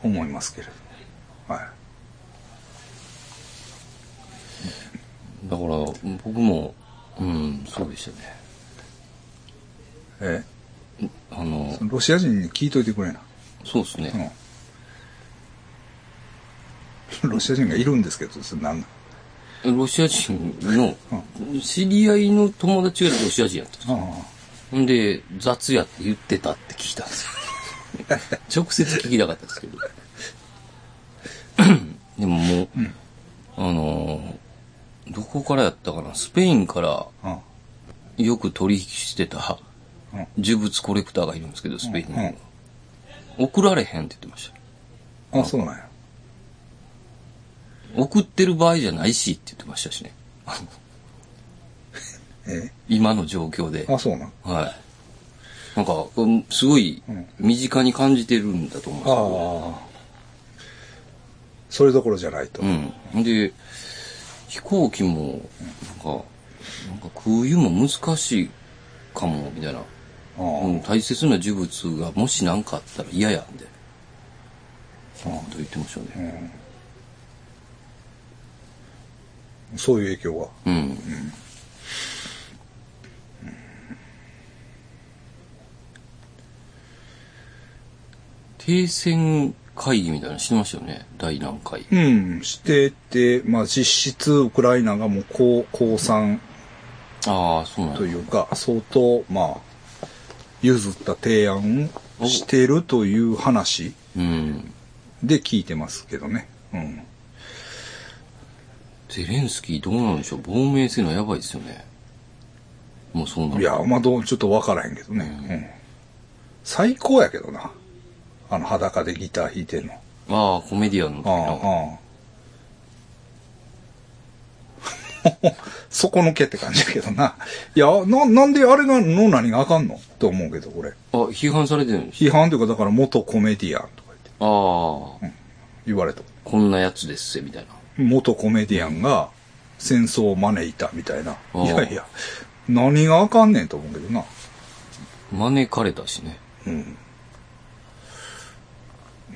[SPEAKER 1] 思いますけれど。はい。
[SPEAKER 2] だから、僕も、うん、そうでしたね。
[SPEAKER 1] え？
[SPEAKER 2] あの、
[SPEAKER 1] ロシア人に聞いといてくれな。
[SPEAKER 2] そうですね。
[SPEAKER 1] うん。ロシア人がいるんですけど、それなんなん
[SPEAKER 2] ロシア人の、知り合いの友達がロシア人やったんですよ。
[SPEAKER 1] あ
[SPEAKER 2] ほんで、雑やって言ってたって聞いたんですよ。直接聞きたかったですけど。でももう、あのーどこからやったかな、スペインから
[SPEAKER 1] あ、
[SPEAKER 2] よく取引してた
[SPEAKER 1] うん
[SPEAKER 2] 呪物コレクターがいるんですけど、スペインに。
[SPEAKER 1] うん
[SPEAKER 2] 送られへんって言ってました。
[SPEAKER 1] あ、そうなんや。
[SPEAKER 2] 送ってる場合じゃないしって言ってましたしね。
[SPEAKER 1] え？
[SPEAKER 2] 今の状況で。
[SPEAKER 1] あ、そうなん？
[SPEAKER 2] はい。なんか、うんすごい
[SPEAKER 1] うん
[SPEAKER 2] 身近に感じてるんだと思うんです。
[SPEAKER 1] それどころじゃないと。
[SPEAKER 2] うん。で、飛行機も、なんか、なんか空輸も難しいかも、みたいな。
[SPEAKER 1] あ
[SPEAKER 2] うん、大切な呪物がもし何かあったら嫌やんで。そんなこと言ってましたね。
[SPEAKER 1] あそういう影響が。
[SPEAKER 2] うん。停戦会議みたいなのしてましたよね。第何回。
[SPEAKER 1] うん、してて、まあ実質ウクライナがもう降降参
[SPEAKER 2] ああ、そうなんだ。
[SPEAKER 1] というか、相当、まあ、譲った提案をしてるという話
[SPEAKER 2] うん。
[SPEAKER 1] で聞いてますけどね。うん。
[SPEAKER 2] ゼレンスキーどうなんでしょう？亡命するのやばいですよね。もうそうなる
[SPEAKER 1] いや、まあどう、ちょっとわからへんけどね。うん。最高やけどな。あの裸でギター弾いてんの。
[SPEAKER 2] ああ、コメディアンの時
[SPEAKER 1] ああ、
[SPEAKER 2] の。
[SPEAKER 1] あ底抜けって感じやけどな。いや、な、なんであれが、の何があかんの？って思うけど、俺。
[SPEAKER 2] あ、批判されてるんです
[SPEAKER 1] 批判というか、だから元コメディアンとか言って
[SPEAKER 2] ああ、
[SPEAKER 1] 言われた。
[SPEAKER 2] こんなやつですせ、みたいな。
[SPEAKER 1] 元コメディアンが戦争を招いたみたいな。いやいや、何があかんねんと思うけどな。
[SPEAKER 2] 招かれたしね。
[SPEAKER 1] うん。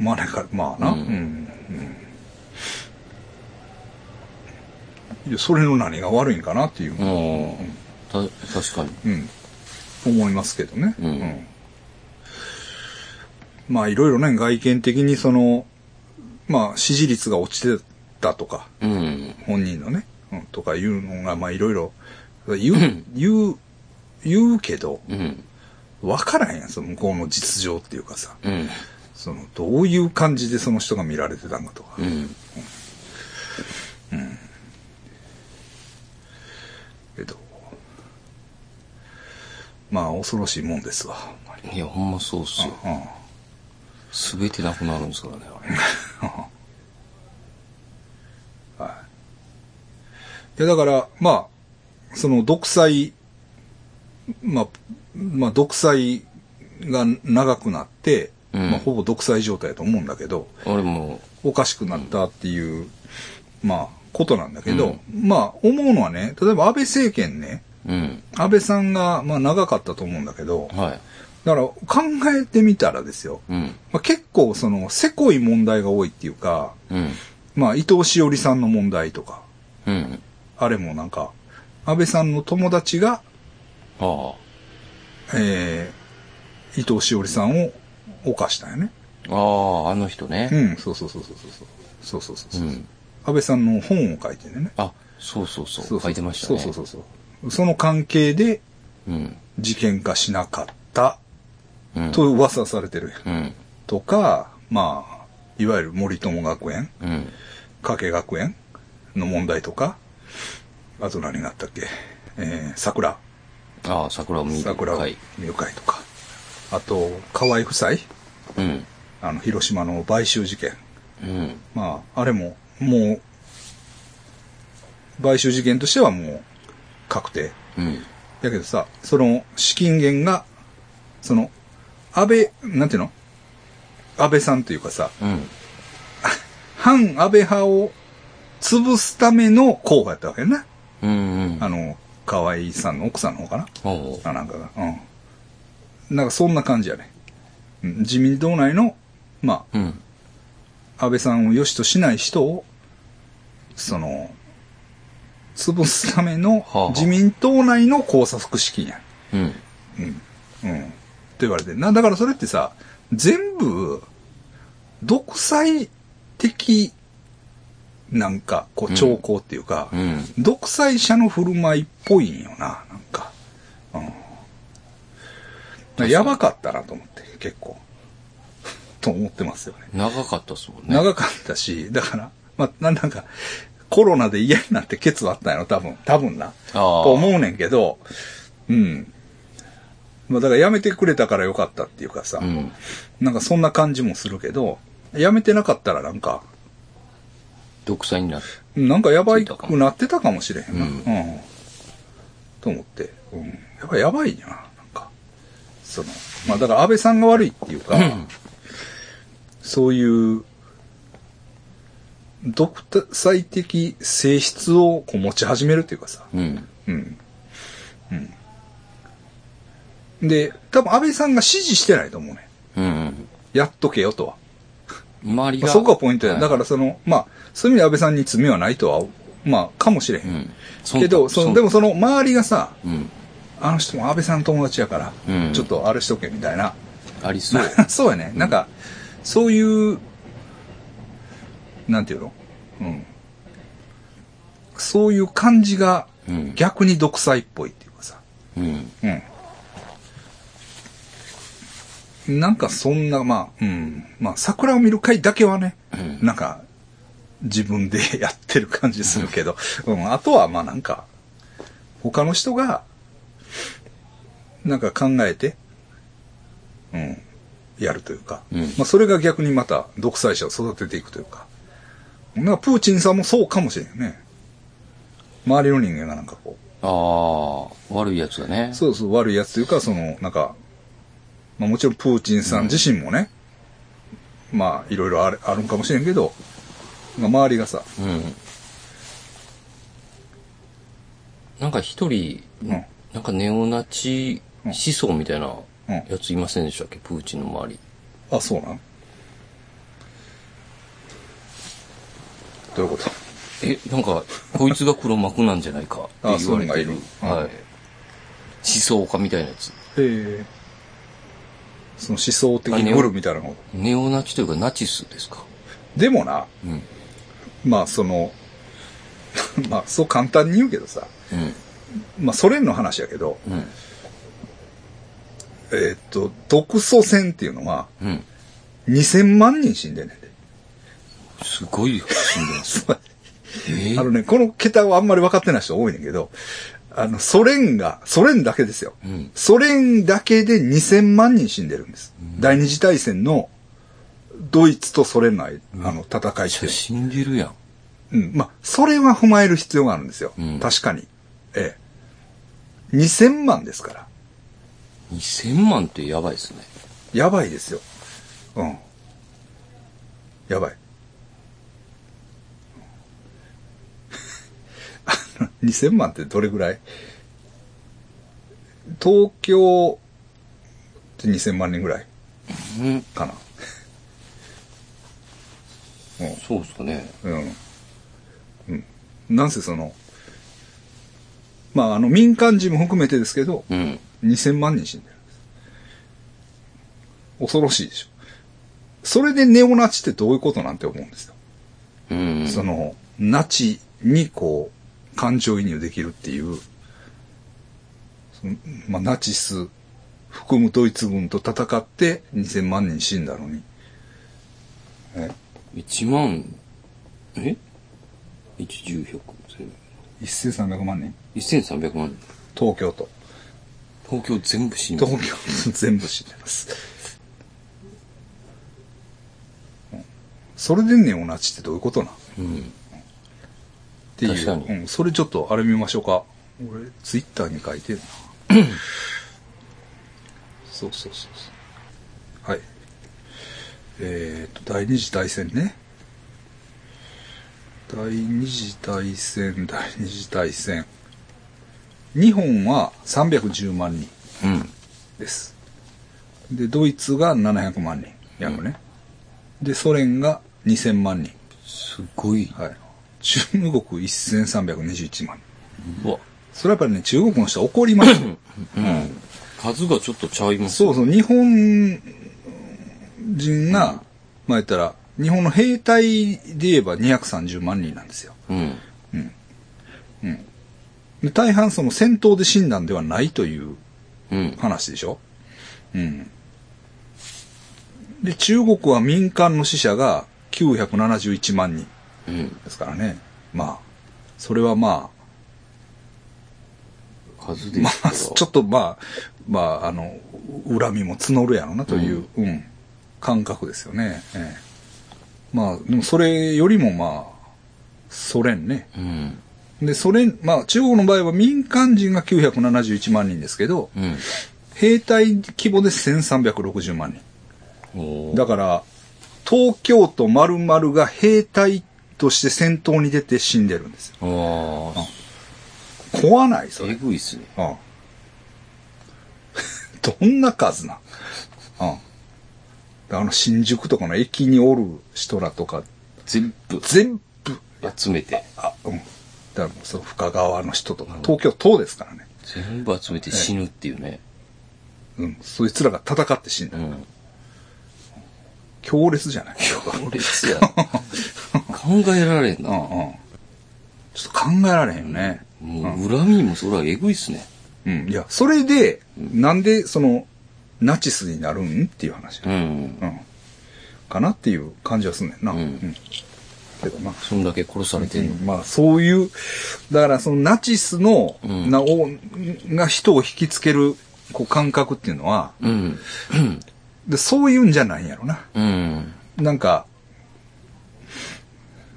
[SPEAKER 1] 招かれ、まあな。う。
[SPEAKER 2] うんん
[SPEAKER 1] うん。それの何が悪いんかなっていう。
[SPEAKER 2] うん。た、確かに。
[SPEAKER 1] うん。思いますけどね。
[SPEAKER 2] うん
[SPEAKER 1] まあいろいろね、外見的にその、まあ支持率が落ちてたとか、
[SPEAKER 2] うん。
[SPEAKER 1] 本人のね、うん、とかいうのが、まあいろいろ、言
[SPEAKER 2] う、
[SPEAKER 1] うん言う、言うけど、
[SPEAKER 2] うん。
[SPEAKER 1] わからんやん、その向こうの実情っていうかさ、
[SPEAKER 2] うん。
[SPEAKER 1] その、どういう感じでその人が見られてたんかとか。
[SPEAKER 2] うん。
[SPEAKER 1] けど、まあ恐ろしいもんですわ。
[SPEAKER 2] いや、ほんまそうっすよ。
[SPEAKER 1] うん
[SPEAKER 2] すべてなくなるんですからね、あれ。
[SPEAKER 1] いや、だから、まあ、その独裁、まあ、まあ、独裁が長くなって、
[SPEAKER 2] うん
[SPEAKER 1] まあ、ほぼ独裁状態だと思うんだけど、
[SPEAKER 2] 俺も、
[SPEAKER 1] おかしくなったっていう、まあ、ことなんだけど、まあ、思うのはね、例えば安倍政権ね、
[SPEAKER 2] うん。
[SPEAKER 1] 安倍さんが、まあ、長かったと思うんだけど、
[SPEAKER 2] はい。
[SPEAKER 1] だから、考えてみたらですよ、
[SPEAKER 2] うん。
[SPEAKER 1] まあ、結構、その、せこい問題が多いっていうか、
[SPEAKER 2] うん。
[SPEAKER 1] まあ、伊藤詩織さんの問題とか、
[SPEAKER 2] うん。
[SPEAKER 1] あれもなんか、安倍さんの友達が、
[SPEAKER 2] あ
[SPEAKER 1] えー、伊藤詩織さんを犯したんよね。
[SPEAKER 2] あ。ああ、あの人ね
[SPEAKER 1] う。ん、そうそうそうそうそう。そうそうそうそう、
[SPEAKER 2] うん。
[SPEAKER 1] 安倍さんの本を書いてね。
[SPEAKER 2] あ、そうそうそう。
[SPEAKER 1] そう
[SPEAKER 2] 書いてましたね。
[SPEAKER 1] そうそうそうそう。その関係で
[SPEAKER 2] うん。
[SPEAKER 1] 事件化しなかった
[SPEAKER 2] うん。
[SPEAKER 1] と噂されてる。
[SPEAKER 2] うん。
[SPEAKER 1] とか、まあ、いわゆる森友学園、
[SPEAKER 2] うん。
[SPEAKER 1] 加計学園の問題とか、あと何があったっけ、えー、桜、
[SPEAKER 2] ああ、桜を見る
[SPEAKER 1] 桜を
[SPEAKER 2] 会。
[SPEAKER 1] 見る会とか、あと、河合夫妻、
[SPEAKER 2] うん。
[SPEAKER 1] あの、広島の買収事件。
[SPEAKER 2] うん。
[SPEAKER 1] まあ、あれも、もう、買収事件としてはもう、確定。
[SPEAKER 2] うん。
[SPEAKER 1] だけどさ、その、資金源が、その、安倍、なんていうの？安倍さんというかさ、
[SPEAKER 2] うん。
[SPEAKER 1] 反安倍派を潰すための候補やったわけやな。
[SPEAKER 2] うん。うん。
[SPEAKER 1] あの、河合さんの奥さんの方かな？
[SPEAKER 2] おう
[SPEAKER 1] あ、なんかが。うん。なんかそんな感じやね。うん自民党内の、ま
[SPEAKER 2] うん。
[SPEAKER 1] あ、安倍さんを良しとしない人を、その、潰すための
[SPEAKER 2] はあはあ
[SPEAKER 1] 自民党内の工作資金や。
[SPEAKER 2] うん。
[SPEAKER 1] うん。うん。って言われてるな。だからそれってさ、全部、独裁的、なんか、こう、兆候っていうか、
[SPEAKER 2] うん。
[SPEAKER 1] 独裁者の振る舞いっぽいんよな、なんか。うん。やばかったなと思って、結構。と思ってますよね。
[SPEAKER 2] 長かったっすもんね。
[SPEAKER 1] 長かったし、だから、まあ、なんなんか、コロナで嫌になってケツあったんやろ、多分。多分な。
[SPEAKER 2] ああ。
[SPEAKER 1] と思うねんけど、うん。まあだからやめてくれたからよかったっていうかさ、
[SPEAKER 2] うん。
[SPEAKER 1] なんかそんな感じもするけど、やめてなかったらなんか、
[SPEAKER 2] 独裁になる。
[SPEAKER 1] なんかやばいくなってたかもしれへんな。
[SPEAKER 2] う
[SPEAKER 1] うんん。と思って。うん。やっぱやばいな、なんか。その、まあだから安倍さんが悪いっていうか、そういう、独裁的性質をこう持ち始めるっていうかさ、
[SPEAKER 2] うん。
[SPEAKER 1] うん。うん。で、多分安倍さんが指示してないと思うね。
[SPEAKER 2] うん。
[SPEAKER 1] やっとけよとは。まあ、
[SPEAKER 2] 周りが。
[SPEAKER 1] そこがポイントや。
[SPEAKER 2] はい
[SPEAKER 1] だからその、まあ、そういう意味で安倍さんに罪はないとは、まあ、かもしれへん。
[SPEAKER 2] うん。
[SPEAKER 1] けど、その、でも
[SPEAKER 2] も、
[SPEAKER 1] その周りがさ、
[SPEAKER 2] うん。
[SPEAKER 1] あの人も安倍さんの友達やから、
[SPEAKER 2] うん
[SPEAKER 1] ちょっとあれしとけみたいな。
[SPEAKER 2] ありそう。
[SPEAKER 1] そうやね。なんか、そういう、なんていうの？うん。そういう感じが
[SPEAKER 2] うん。
[SPEAKER 1] 逆に独裁っぽいっていうかさ。
[SPEAKER 2] うん。
[SPEAKER 1] うん。なんかそんな、まあ、うん。まあ、桜を見る会だけはね、
[SPEAKER 2] うん
[SPEAKER 1] なんか、自分でやってる感じするけど、うん。あとは、まあなんか、他の人が、なんか考えて、うん。やるというか、
[SPEAKER 2] うん
[SPEAKER 1] まあそれが逆にまた独裁者を育てていくというか、なんかプーチンさんもそうかもしれんよね。周りの人間がなんかこ
[SPEAKER 2] ああ、悪いやつだね
[SPEAKER 1] う、。そうそう悪いやつというか、その、なんか、まあもちろんプーチンさん自身もね、まあいろいろあるあるんかもしれんけど、まあ周りがさ、
[SPEAKER 2] うん。なんか一人、
[SPEAKER 1] うん
[SPEAKER 2] なんかネオナチ思想みたいな
[SPEAKER 1] うん
[SPEAKER 2] やついませんでしたっけ、プーチンの周り。
[SPEAKER 1] あ、そうなんどういうこと？
[SPEAKER 2] え、なんか、こいつが黒幕なんじゃないかって言われてる。
[SPEAKER 1] あ
[SPEAKER 2] はい。思想家みたいなやつ。
[SPEAKER 1] へえ。その思想的にグルみたいなの。
[SPEAKER 2] ネオナチというかナチスですか？
[SPEAKER 1] でもな、
[SPEAKER 2] うん。
[SPEAKER 1] まあその、まあそう簡単に言うけどさ、
[SPEAKER 2] うん。
[SPEAKER 1] まあソ連の話やけど、
[SPEAKER 2] うん。
[SPEAKER 1] えーっと、独ソ戦っていうのは
[SPEAKER 2] うん。
[SPEAKER 1] 2000万人死んでんねんで。
[SPEAKER 2] すごい死んでます。えー
[SPEAKER 1] あのね、この桁はあんまり分かってない人多いねんけど、あの、ソ連が、ソ連だけですよ。
[SPEAKER 2] うん。
[SPEAKER 1] ソ連だけで2000万人死んでるんです。第二次大戦のドイツとソ連の間あの戦いって
[SPEAKER 2] 死んでるやん。
[SPEAKER 1] うん。まあ、それは踏まえる必要があるんですよ。
[SPEAKER 2] うん
[SPEAKER 1] 確かに。ええ。2000万ですから。
[SPEAKER 2] 2000万ってやばいですね。
[SPEAKER 1] やばいですよ。うん。やばい。あの2000万ってどれぐらい？東京って2000万人ぐらい
[SPEAKER 2] うん。
[SPEAKER 1] かな。
[SPEAKER 2] そうですかね。
[SPEAKER 1] うん。うん。なんせその、まあ、あの、民間人も含めてですけど、
[SPEAKER 2] うん。
[SPEAKER 1] 2000万人死んでるんです。恐ろしいでしょ。それでネオナチってどういうことなんて思うんですよ。
[SPEAKER 2] うん。
[SPEAKER 1] その、ナチにこう、感情移入できるっていう、まあ、ナチス含むドイツ軍と戦って2000万人死んだのに。え
[SPEAKER 2] ？1万、え ?1、10、100、
[SPEAKER 1] 1300万人
[SPEAKER 2] 1300万人。
[SPEAKER 1] 東京都。
[SPEAKER 2] 東京全部死んで
[SPEAKER 1] 東京全部死んでます。うんそれでネオナチってどういうことなんっ
[SPEAKER 2] うん。
[SPEAKER 1] ていう。うん。それちょっとあれ見ましょうか。俺、ツイッターに書いてるな。そうそうそうそう。はい。えー、と、第二次大戦ね。第二次大戦、第二次大戦。日本は310万人。
[SPEAKER 2] うん。
[SPEAKER 1] です。で、ドイツが700万人やるね。で、ソ連が2000万人。
[SPEAKER 2] すごい。
[SPEAKER 1] はい。中国1321万人。
[SPEAKER 2] うわ。
[SPEAKER 1] それはやっぱりね、中国の人は怒りますよ。
[SPEAKER 2] うん。数がちょっとちゃいます。
[SPEAKER 1] そうそう、日本人が、まあ言ったら、日本の兵隊で言えば230万人なんですよ。
[SPEAKER 2] うん。
[SPEAKER 1] で大半その戦闘で死んだんではないという
[SPEAKER 2] うん。
[SPEAKER 1] 話でしょうん。で、中国は民間の死者が971万人
[SPEAKER 2] うん。
[SPEAKER 1] ですからね。まあ、それはまあ、
[SPEAKER 2] で言ったら
[SPEAKER 1] ちょっとまあ、まあ、あの、恨みも募るやろなという、うん、感覚ですよね。ええまあ、でもそれよりもまあ、ソ連ね。
[SPEAKER 2] うん。
[SPEAKER 1] で、ソ連、まあ、中国の場合は民間人が971万人ですけど、
[SPEAKER 2] うん。
[SPEAKER 1] 兵隊規模で1360万人。だから、東京都丸々が兵隊として戦闘に出て死んでるんですよ。
[SPEAKER 2] ああ、
[SPEAKER 1] 怖ないそ
[SPEAKER 2] え
[SPEAKER 1] れ。
[SPEAKER 2] ぐいっすね。
[SPEAKER 1] うん。どんな数なん？うん。あの、新宿とかの駅におる人らとか、
[SPEAKER 2] 全部
[SPEAKER 1] 全部、
[SPEAKER 2] 集めて、
[SPEAKER 1] あ、うん。だからもうその深川の人とか、東京都ですからね。
[SPEAKER 2] 全部集めて死ぬっていうね。
[SPEAKER 1] うん。そいつらが戦って死んだ。
[SPEAKER 2] うん。
[SPEAKER 1] 強烈じゃない？
[SPEAKER 2] 強烈や。考えられん
[SPEAKER 1] うん
[SPEAKER 2] な。
[SPEAKER 1] うん。ちょっと考えられへんよね。
[SPEAKER 2] もう、恨みもそれはえぐいっすね。
[SPEAKER 1] うん。いや、それで、なんで、その、ナチスになるんっていう話。
[SPEAKER 2] うん。
[SPEAKER 1] うん。かなっていう感じはすんねんな。
[SPEAKER 2] うん
[SPEAKER 1] けどな。
[SPEAKER 2] そんだけ殺されてんの。
[SPEAKER 1] まあ、そういう、だからそのナチスの、
[SPEAKER 2] うん
[SPEAKER 1] なおが人を引きつけるこう感覚っていうのは、
[SPEAKER 2] うん。
[SPEAKER 1] でそういうんじゃないんやろな。
[SPEAKER 2] うん。
[SPEAKER 1] なんか、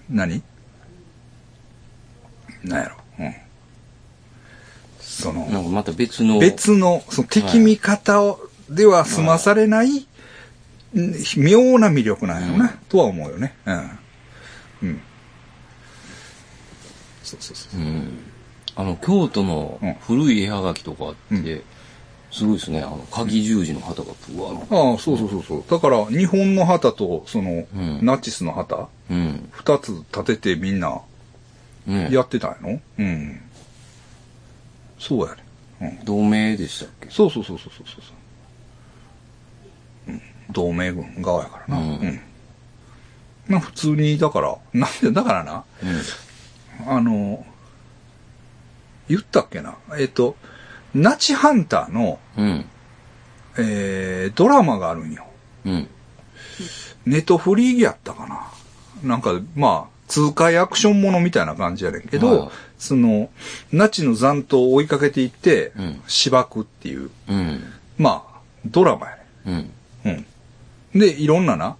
[SPEAKER 1] 何？なんやろ。うん。その、
[SPEAKER 2] なんかまた別の。
[SPEAKER 1] 別の、その敵味方を、では済まされない、ん妙な魅力なんやろな、とは思うよね。うん。うん。そうそうそう。
[SPEAKER 2] うん。あの、京都の古い絵はがきとかあって、
[SPEAKER 1] う
[SPEAKER 2] すごいですね。あの、鍵十字の旗がぶわの。
[SPEAKER 1] ああ、そうそうそうそう。だから、日本の旗と、その、
[SPEAKER 2] うん
[SPEAKER 1] ナチスの旗、
[SPEAKER 2] うん。
[SPEAKER 1] 二つ立ててみんな
[SPEAKER 2] ね
[SPEAKER 1] やってたんやの？うん。そうやね。うん。
[SPEAKER 2] 同盟でしたっけ？
[SPEAKER 1] そうそうそうそうそうそう。うん。同盟軍側やからな。
[SPEAKER 2] うん
[SPEAKER 1] うん。まあ普通に、だから、なんで、だからな、
[SPEAKER 2] うん。
[SPEAKER 1] あの、言ったっけな？えっ、と、ナチハンターの、
[SPEAKER 2] うん。
[SPEAKER 1] えー、ドラマがあるんよ。
[SPEAKER 2] うん。
[SPEAKER 1] ネトフリーやったかな。なんか、まあ、痛快アクションものみたいな感じやねんけど、
[SPEAKER 2] はい
[SPEAKER 1] その、ナチの残党を追いかけていって、
[SPEAKER 2] うん
[SPEAKER 1] しばくっていう、
[SPEAKER 2] うん。
[SPEAKER 1] まあ、ドラマやね
[SPEAKER 2] うん。
[SPEAKER 1] ん。うん。で、いろんなな、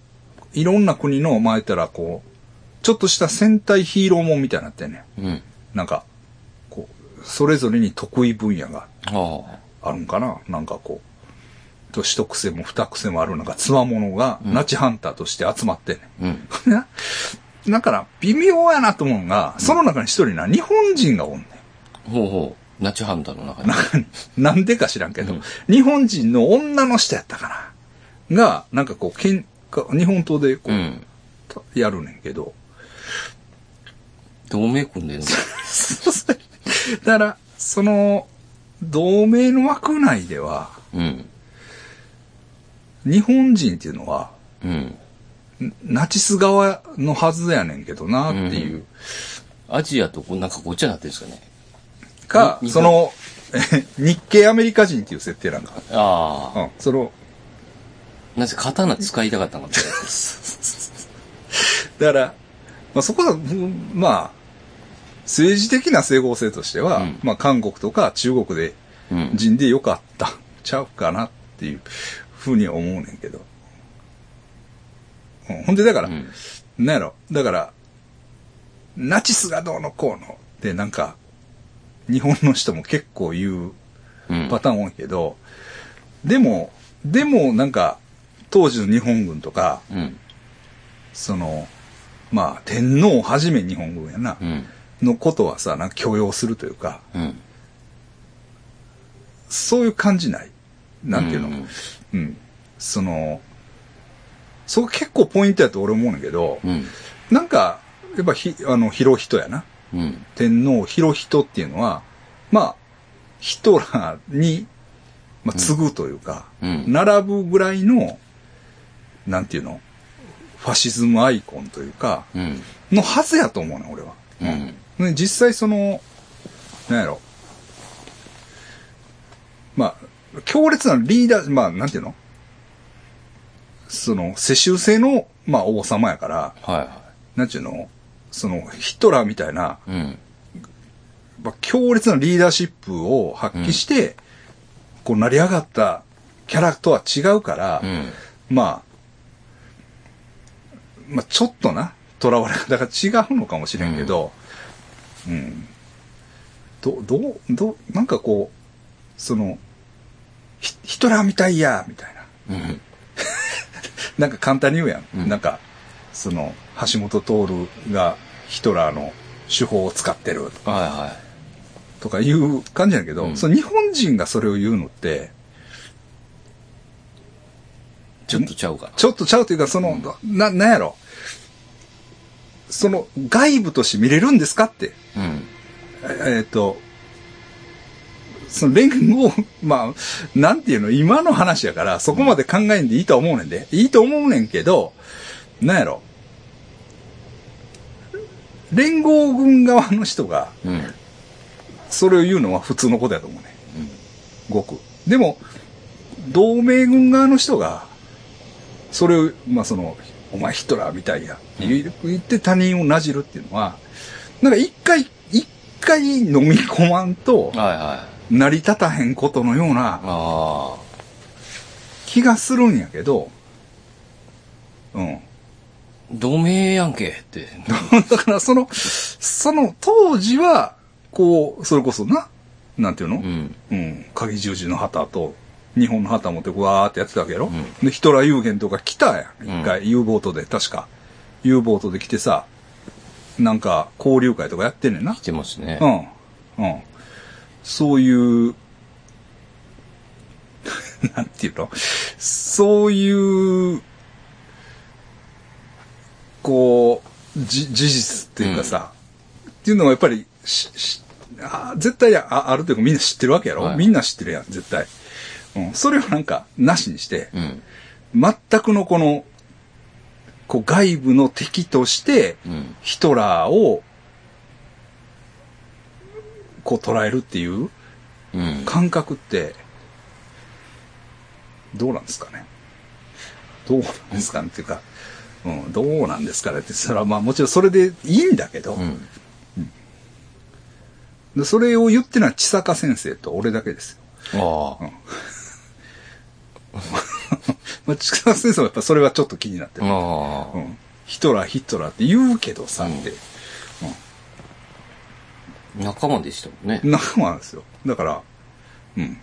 [SPEAKER 1] いろんな国の、まあ言ったらこう、ちょっとした戦隊ヒーローもんみたいになってんねん。
[SPEAKER 2] うん。
[SPEAKER 1] なんか、こう、それぞれに得意分野が。
[SPEAKER 2] あ
[SPEAKER 1] るんかななんかこう、と一癖も二癖もあるなんか、つわものが、
[SPEAKER 2] うん
[SPEAKER 1] ナチハンターとして集まってんねん。
[SPEAKER 2] うん。
[SPEAKER 1] な、だから、微妙やなと思うのが、その中に一人な、日本人がおんね
[SPEAKER 2] ほうほう。ナチハンターの中に。
[SPEAKER 1] ん。なんでか知らんけど、
[SPEAKER 2] うん
[SPEAKER 1] 日本人の女の人やったかな。が、なんかこう、けんか日本刀でこう、
[SPEAKER 2] うん。
[SPEAKER 1] たやるねんけど、
[SPEAKER 2] 同盟組んでんの？
[SPEAKER 1] だから、その、同盟の枠内では、
[SPEAKER 2] うん。
[SPEAKER 1] 日本人っていうのは、
[SPEAKER 2] うん。
[SPEAKER 1] ナチス側のはずやねんけどなっていう。
[SPEAKER 2] アジアとこうなんかごっちゃになってるんですかね。
[SPEAKER 1] か、
[SPEAKER 2] に
[SPEAKER 1] その、え 日系アメリカ人っていう設定なんか。
[SPEAKER 2] ああ。
[SPEAKER 1] うん、その、
[SPEAKER 2] なぜ刀使いたかったのか。
[SPEAKER 1] だから、まあ、そこは、うんまあ、政治的な整合性としては、
[SPEAKER 2] うん
[SPEAKER 1] まあ、韓国とか中国で
[SPEAKER 2] うん。
[SPEAKER 1] 人でよかった、ちゃうかなっていうふうには思うねんけど。うん、ほんで、だから、
[SPEAKER 2] うん
[SPEAKER 1] なんやろ、だから、ナチスがどうのこうのってなんか、日本の人も結構言う
[SPEAKER 2] うん。
[SPEAKER 1] パターン多いけど、でも、でもなんか、当時の日本軍とか、
[SPEAKER 2] うん。
[SPEAKER 1] その、まあ、天皇をはじめ日本軍やな、
[SPEAKER 2] うん。
[SPEAKER 1] のことはさ、なんか許容するというか、
[SPEAKER 2] うん。
[SPEAKER 1] そういう感じない。なんていうの、
[SPEAKER 2] う
[SPEAKER 1] うんん、その、そこ結構ポイントやと俺思うねんだけど、
[SPEAKER 2] うん。
[SPEAKER 1] なんか、やっぱひ、あの、広人やな。
[SPEAKER 2] うん。
[SPEAKER 1] 天皇広人っていうのは、まあ、ヒトラーに、まあ、次ぐというか、
[SPEAKER 2] うん。
[SPEAKER 1] 並ぶぐらいの、なんていうの？ファシズムアイコンというか、
[SPEAKER 2] うん。
[SPEAKER 1] のはずやと思うね、俺は。
[SPEAKER 2] うん。
[SPEAKER 1] ね、実際その、なんやろ？まあ、強烈なリーダー、まあ、なんていうの？その、世襲制の、まあ、王様やから、
[SPEAKER 2] はいは
[SPEAKER 1] なんていうの？その、ヒトラーみたいな、
[SPEAKER 2] い。うん。
[SPEAKER 1] まあ、強烈なリーダーシップを発揮して、こう、成り上がったキャラとは違うから、
[SPEAKER 2] うん。
[SPEAKER 1] まあ、まあ、ちょっとな、囚われ方が違うのかもしれんけど、うん。ど、どう、どう、なんかこう、その、ヒヒトラーみたいや、みたいな。
[SPEAKER 2] うん。
[SPEAKER 1] なんか簡単に言うやん。
[SPEAKER 2] うん
[SPEAKER 1] なんか、その、橋本徹がヒトラーの手法を使ってる
[SPEAKER 2] はいは
[SPEAKER 1] とかいう感じやけど、
[SPEAKER 2] うん
[SPEAKER 1] その日本人がそれを言うのって、
[SPEAKER 2] い。ちょっとちゃうかな。
[SPEAKER 1] ちょっとちゃうというか、その、な、なんやろ。その、外部として見れるんですかって。
[SPEAKER 2] うん。
[SPEAKER 1] ええっと、その連合、まあ、なんていうの、今の話やから、そこまで考えんでいいとは思うねんで。いいと思うねんけど、なんやろ。連合軍側の人が、
[SPEAKER 2] うん。
[SPEAKER 1] それを言うのは普通のことやと思うね。ごく。でも、同盟軍側の人が、それを、まあその、お前ヒトラーみたいや、言言って他人をなじるっていうのは、なんか一回、一回飲み込まんと、
[SPEAKER 2] はいはい。
[SPEAKER 1] 成り立たへんことのような。気がするんやけど、うん。
[SPEAKER 2] 同盟やんけって。
[SPEAKER 1] だからその、その当時は、こう、それこそな、なんていうの？
[SPEAKER 2] うん。
[SPEAKER 1] うん、鍵十字の旗と、日本の旗持ってわーってやってたわけやろ、
[SPEAKER 2] ん
[SPEAKER 1] で、ヒトラー有限とか来たやん。
[SPEAKER 2] うん
[SPEAKER 1] 一回、U ボートで、確か。U ボートで来てさ、なんか、交流会とかやってんねんな
[SPEAKER 2] 来。てますね。
[SPEAKER 1] うん。うん。そういう、なんていうの？そういう、こう、じ、事実っていうかさ、っていうのはやっぱり、し、しあ絶対ああるというかみんな知ってるわけやろ、
[SPEAKER 2] はい
[SPEAKER 1] みんな知ってるやん、絶対。うん。それをなんか、なしにして、
[SPEAKER 2] うん。
[SPEAKER 1] 全くのこの、こう外部の敵として、
[SPEAKER 2] うん。
[SPEAKER 1] ヒトラーを、こう捉えるっていう
[SPEAKER 2] うん。
[SPEAKER 1] 感覚って、どうなんですかね？どうなんですかね？っていうか、うん、どうなんですかねって、それはまあもちろんそれでいいんだけど、
[SPEAKER 2] うん。
[SPEAKER 1] でそれを言ってるのは千坂先生と俺だけですよ。
[SPEAKER 2] ああ。
[SPEAKER 1] まあ、千坂先生はやっぱそれはちょっと気になってる。
[SPEAKER 2] ああ。
[SPEAKER 1] うん、ヒトラー、ヒトラーって言うけどさ、って、
[SPEAKER 2] 仲間でしたもんね。
[SPEAKER 1] 仲間なんですよ。だから、うん。っ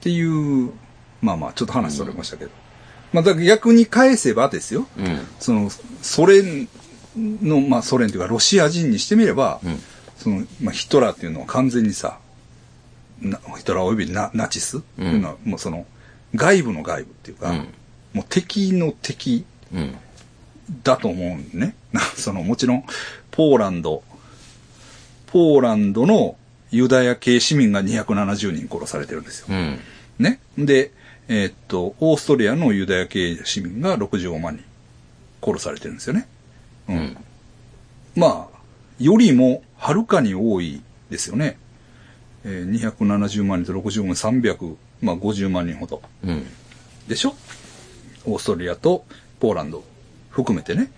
[SPEAKER 1] ていう、まあまあ、ちょっと話それましたけど。まあ、だから逆に返せばですよ。
[SPEAKER 2] うん。
[SPEAKER 1] その、ソ連の、まあソ連というかロシア人にしてみれば、
[SPEAKER 2] うん。
[SPEAKER 1] その、まあヒトラーっていうのは完全にさ、なヒトラーおよびナナチスっていうのは、もうその、外部の外部っていうか、
[SPEAKER 2] うん
[SPEAKER 1] もう敵の敵
[SPEAKER 2] うん。
[SPEAKER 1] だと思うんね。な その、もちろん、ポーランド、ポーランドのユダヤ系市民が270人殺されてるんですよ。
[SPEAKER 2] うん。
[SPEAKER 1] ね。で、えーっと、オーストリアのユダヤ系市民が65万人殺されてるんですよね。う。
[SPEAKER 2] うんん。
[SPEAKER 1] まあ、よりもはるかに多いですよね。えー270万人と65万人、300、まあ50万人ほど。
[SPEAKER 2] うん。
[SPEAKER 1] でしょ？オーストリアとポーランド含めてね。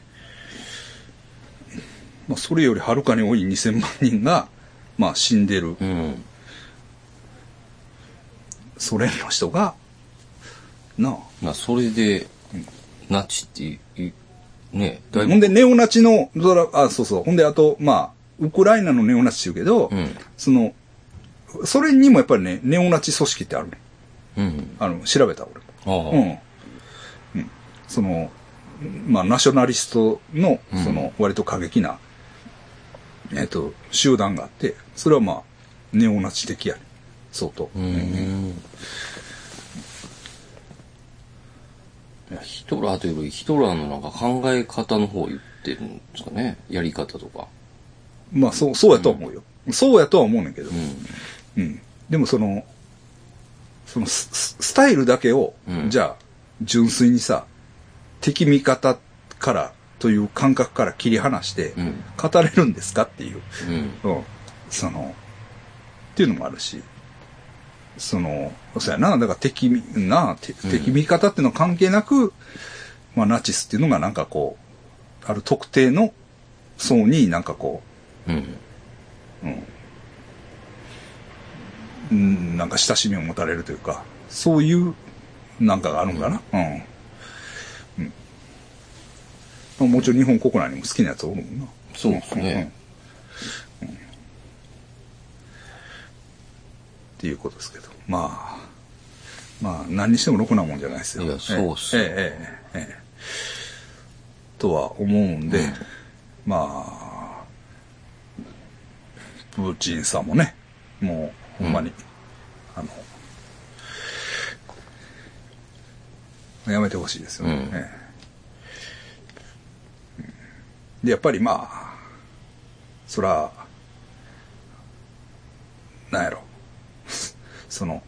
[SPEAKER 1] まあ、それよりはるかに多い2000万人が、まあ、死んでる
[SPEAKER 2] うん。
[SPEAKER 1] ソ連の人が、なあ。
[SPEAKER 2] まあ、それで、ナチっていう、ね、
[SPEAKER 1] ほんで、ネオナチの、あ、そうそう。ほんで、あと、まあ、ウクライナのネオナチって言うけど、
[SPEAKER 2] うん
[SPEAKER 1] その、それにもやっぱりね、ネオナチ組織ってあるね。
[SPEAKER 2] うん。
[SPEAKER 1] あの、調べた俺。
[SPEAKER 2] ああ。
[SPEAKER 1] うん。うん。その、まあ、ナショナリストの、その、割と過激な、えっ、と、集団があって、それはまあ、ネオナチ的やね。相当。
[SPEAKER 2] うーん。いやヒトラーというより、ヒトラーのなんか考え方の方を言ってるんですかね。やり方とか。
[SPEAKER 1] まあ、そう、そうやとは思うよ。そうやとは思うねんけど。
[SPEAKER 2] うん。
[SPEAKER 1] うん。でもその、そのスススタイルだけを、
[SPEAKER 2] うん
[SPEAKER 1] じゃあ、純粋にさ、敵味方からという感覚から切り離して、
[SPEAKER 2] うん。
[SPEAKER 1] 語れるんですかっていう、
[SPEAKER 2] うん。
[SPEAKER 1] うん、その、っていうのもあるし、その、そうやな、だから敵味、な、敵味方っていうのは関係なく、まあナチスっていうのがなんかこう、ある特定の層になんかこ
[SPEAKER 2] うん。
[SPEAKER 1] う、うん、なんか親しみを持たれるというか、そういうなんかがあるんかな。うん。うん。もちろん日本国内にも好きなやつおるもんな。
[SPEAKER 2] そうですね。
[SPEAKER 1] うん、っていうことですけど。まあ、まあ、何にしてもろくなもんじゃないですよ。
[SPEAKER 2] いや、そうっすね。
[SPEAKER 1] ええ、ええ、ええとは思うんで、
[SPEAKER 2] うん、
[SPEAKER 1] まあ、プーチンさんもね、もう、ほんまに、うん、あの、やめてほしいですよね。ええで、やっぱりまあ、そら、なんやろ。その、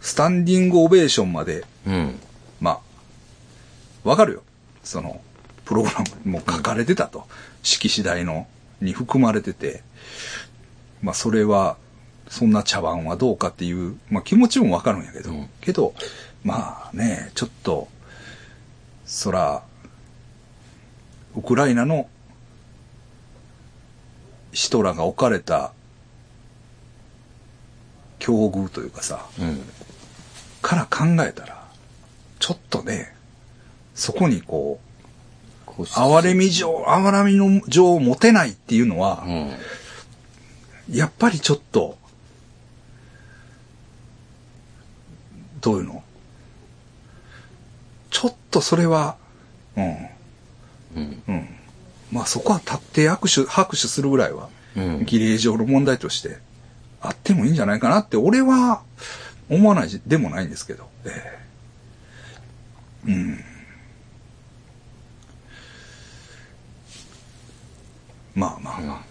[SPEAKER 1] スタンディングオベーションまで、
[SPEAKER 2] うん。
[SPEAKER 1] まあ、わかるよ。その、プログラムも書かれてたと。式次第の、に含まれてて、まあそれは、そんな茶番はどうかっていう、まあ気持ちもわかるんやけど、
[SPEAKER 2] うん
[SPEAKER 1] けど、まあね、ちょっと、そら、ウクライナの人らが置かれた境遇というかさ、
[SPEAKER 2] うん。
[SPEAKER 1] から考えたら、ちょっとね、そこにこ
[SPEAKER 2] 保守
[SPEAKER 1] 哀れみ状、哀れみの情を持てないっていうのは
[SPEAKER 2] う、ん。
[SPEAKER 1] やっぱりちょっと、どういうの？ちょっとそれは、うん。
[SPEAKER 2] うん。
[SPEAKER 1] うん。まあそこは立って握手、拍手するぐらいは、
[SPEAKER 2] うん
[SPEAKER 1] 儀礼上の問題としてあってもいいんじゃないかなって俺は思わないでもないんですけど。えー、うん。まあまあまあ。